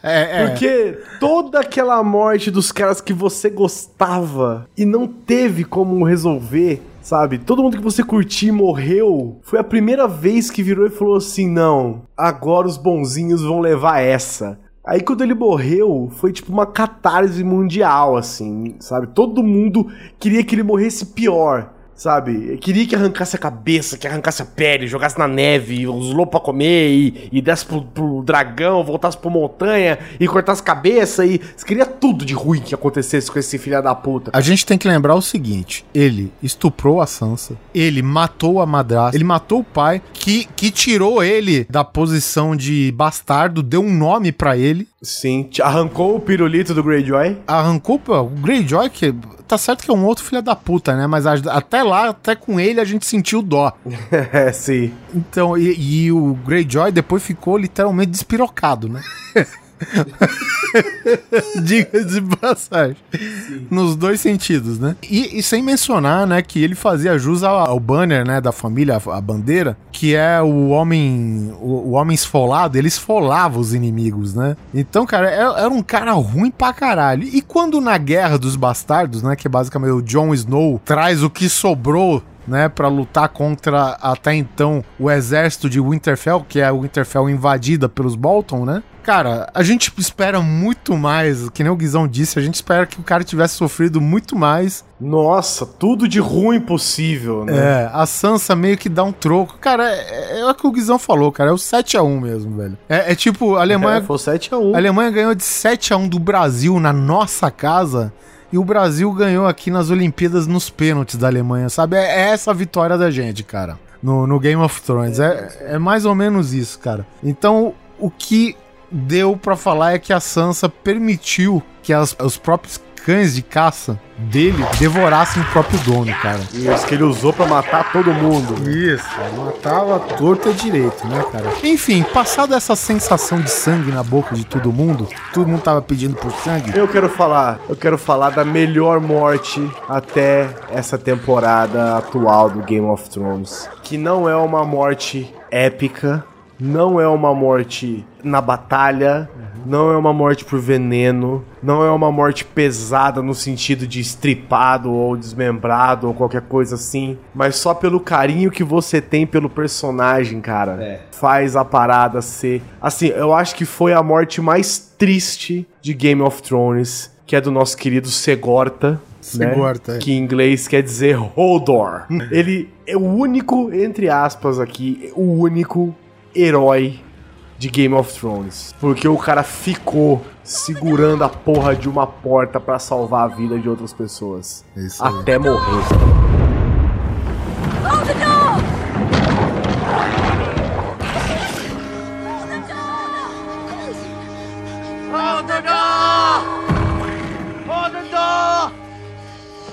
É, é. Porque toda aquela morte dos caras que você gostava e não teve como resolver, sabe? Todo mundo que você curtia e morreu. Foi a primeira vez que virou e falou assim: não, agora os bonzinhos vão levar essa. Aí quando ele morreu, foi tipo uma catarse mundial, assim, sabe? Todo mundo queria que ele morresse pior. Sabe? Queria que arrancasse a cabeça, que arrancasse a pele, jogasse na neve, os lobos pra comer e, e desse pro, pro dragão, voltasse pra montanha e cortasse cabeça e queria tudo de ruim que acontecesse com esse filho da puta. A gente tem que lembrar o seguinte: ele estuprou a Sansa, ele matou a madrasta, ele matou o pai, que, que tirou ele da posição de bastardo, deu um nome pra ele, Sim, arrancou o pirulito do Greyjoy. arrancou pô, o Greyjoy, que tá certo que é um outro filho da puta, né? Mas a- até lá, até com ele, a gente sentiu dó. é, sim. Então, e, e o Greyjoy depois ficou literalmente despirocado, né? Diga de passagem. Nos dois sentidos, né? E, e sem mencionar, né, que ele fazia jus ao, ao banner, né, da família, a, a bandeira, que é o homem, o, o homem esfolado, ele esfolava os inimigos, né? Então, cara, era, era um cara ruim pra caralho. E quando na Guerra dos Bastardos, né, que é basicamente o Jon Snow traz o que sobrou né, para lutar contra até então o exército de Winterfell, que é o Winterfell invadida pelos Bolton, né? Cara, a gente espera muito mais, que nem o Guizão disse, a gente espera que o cara tivesse sofrido muito mais. Nossa, tudo de ruim possível, né? É, a Sansa meio que dá um troco. Cara, é, é o que o Guizão falou, cara, é o 7x1 mesmo, velho. É, é tipo, a Alemanha, É, foi 7x1. a Alemanha ganhou de 7x1 do Brasil na nossa casa. E o Brasil ganhou aqui nas Olimpíadas nos pênaltis da Alemanha, sabe? É, é essa a vitória da gente, cara. No, no Game of Thrones. É, é mais ou menos isso, cara. Então, o que deu pra falar é que a Sansa permitiu que as- os próprios cães de caça dele devorassem o próprio dono, cara. Isso que ele usou pra matar todo mundo. Isso, matava torta direito, né, cara? Enfim, passada essa sensação de sangue na boca de todo mundo, todo mundo tava pedindo por sangue. Eu quero falar, eu quero falar da melhor morte até essa temporada atual do Game of Thrones, que não é uma morte épica, não é uma morte na batalha, não é uma morte por veneno, não é uma morte pesada no sentido de estripado ou desmembrado ou qualquer coisa assim, mas só pelo carinho que você tem pelo personagem, cara, faz a parada ser. Assim, eu acho que foi a morte mais triste de Game of Thrones, que é do nosso querido Segorta. né? Segorta, é. Que em inglês quer dizer Hodor. Ele é o único, entre aspas aqui, o único herói de Game of Thrones. Porque o cara ficou segurando a porra de uma porta pra salvar a vida de outras pessoas. Isso aí. Até morrer.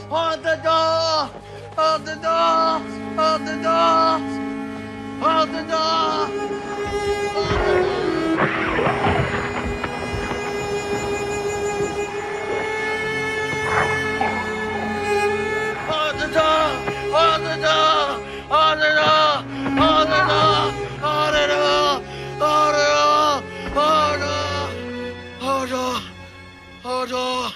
Hold the door! Hold the door! Hold the door! Hold the door! Hold the door! Hold the door! Hold the door! Hold the door! Hold the door! Hold the door! Hold the door! Hold the door! Hold the door! Hold on! Hold on!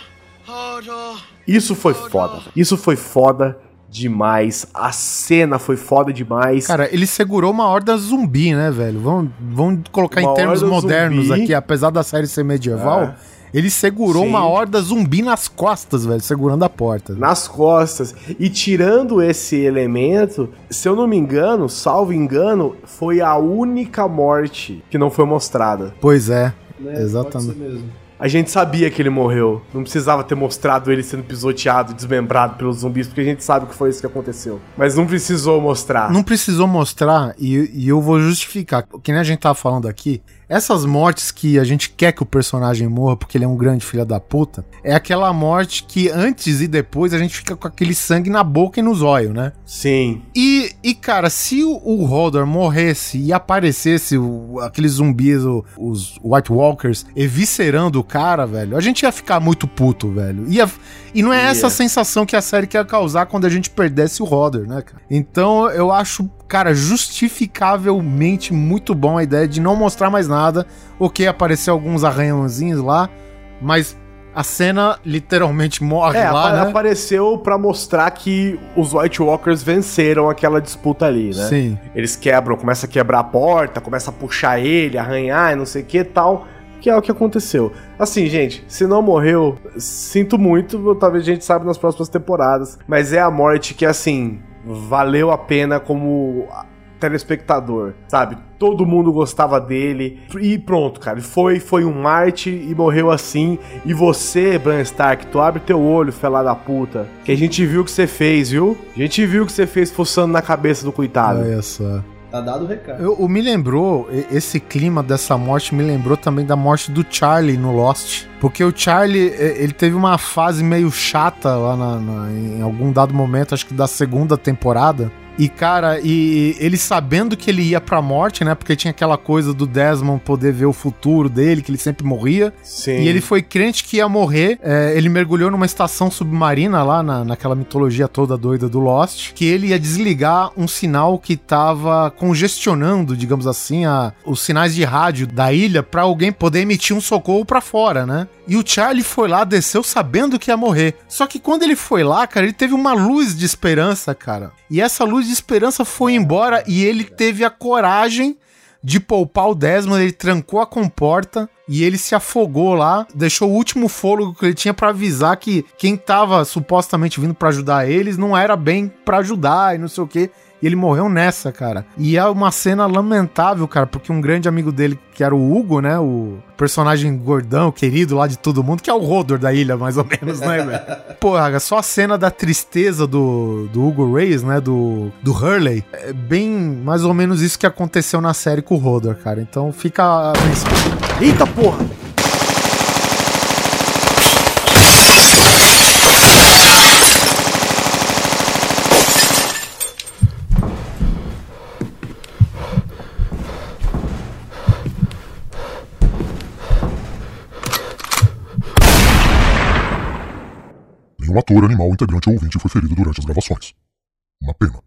Hold on! Isso foi foda. Isso foi foda demais. A cena foi foda demais. Cara, ele segurou uma horda zumbi, né, velho? Vamos, vamos colocar Uma em termos modernos zumbi. aqui, apesar da série ser medieval. É. Ele segurou Sim. uma horda zumbi nas costas, velho, segurando a porta. nas costas. E tirando esse elemento, se eu não me engano, salvo engano, foi a única morte que não foi mostrada. Pois é, Né? exatamente. A gente sabia que ele morreu. Não precisava ter mostrado ele sendo pisoteado, desmembrado pelos zumbis, porque a gente sabe que foi isso que aconteceu. Mas não precisou mostrar. Não precisou mostrar, e, e eu vou justificar. Que nem a gente tava falando aqui, essas mortes que a gente quer que o personagem morra porque ele é um grande filho da puta, é aquela morte que antes e depois a gente fica com aquele sangue na boca e nos olhos, né? Sim. E, e, cara, se o, o Hodor morresse e aparecesse o- aqueles zumbis, o- os White Walkers, eviscerando o cara, velho, a gente ia ficar muito puto, velho. Ia, e não é essa Ia. sensação que a série quer causar quando a gente perdesse o Hodor, né, cara? Então eu acho, cara, justificavelmente muito bom a ideia de não mostrar mais nada. Ok, aparecer alguns arranhãozinhos lá, mas a cena literalmente morre É, lá, né? apareceu pra mostrar que os White Walkers venceram aquela disputa ali, né? Sim. Eles quebram, começa a quebrar a porta, começa a puxar ele, arranhar e não sei o que tal. Que é o que aconteceu. Assim, gente, se não morreu, sinto muito, talvez a gente saiba nas próximas temporadas. Mas é a morte que, assim, valeu a pena como telespectador, sabe? Todo mundo gostava dele e pronto, cara. Foi, foi um Marte e morreu assim. E você, Bran Stark, tu abre teu olho, fela da puta. Que a gente viu o que você fez, viu? A gente viu o que você fez fuçando na cabeça do coitado. Olha só. Tá dado o recado. Eu, me lembrou, esse clima dessa morte me lembrou também da morte do Charlie no Lost. Porque o Charlie, ele teve uma fase meio chata lá na- na- em algum dado momento, acho que da segunda temporada. E, cara, e ele sabendo que ele ia pra morte, né? Porque tinha aquela coisa do Desmond poder ver o futuro dele, que ele sempre morria. Sim. E ele foi crente que ia morrer. é, ele mergulhou numa estação submarina lá na, naquela mitologia toda doida do Lost. Que ele ia desligar um sinal que tava congestionando, digamos assim, a, os sinais de rádio da ilha pra alguém poder emitir um socorro pra fora, né? E o Charlie foi lá, desceu sabendo que ia morrer. Só que quando ele foi lá, cara, ele teve uma luz de esperança, cara. E essa luz de esperança foi embora e ele teve a coragem de poupar o Desmond, ele trancou a comporta e ele se afogou lá, deixou o último fôlego que ele tinha pra avisar que quem tava supostamente vindo pra ajudar eles não era bem pra ajudar e não sei o que. E ele morreu nessa, cara. E é uma cena lamentável, cara, porque um grande amigo dele, que era o Hugo, né? O personagem gordão, querido lá de todo mundo, que é o Rodor da ilha, mais ou menos, né, velho? Porra, só a cena da tristeza do, do Hugo Reyes, né? Do, do Hurley. É bem mais ou menos isso que aconteceu na série com o Rodor, cara. Então fica. Eita porra! Nenhum ator, animal, integrante ou ouvinte foi ferido durante as gravações. Uma pena.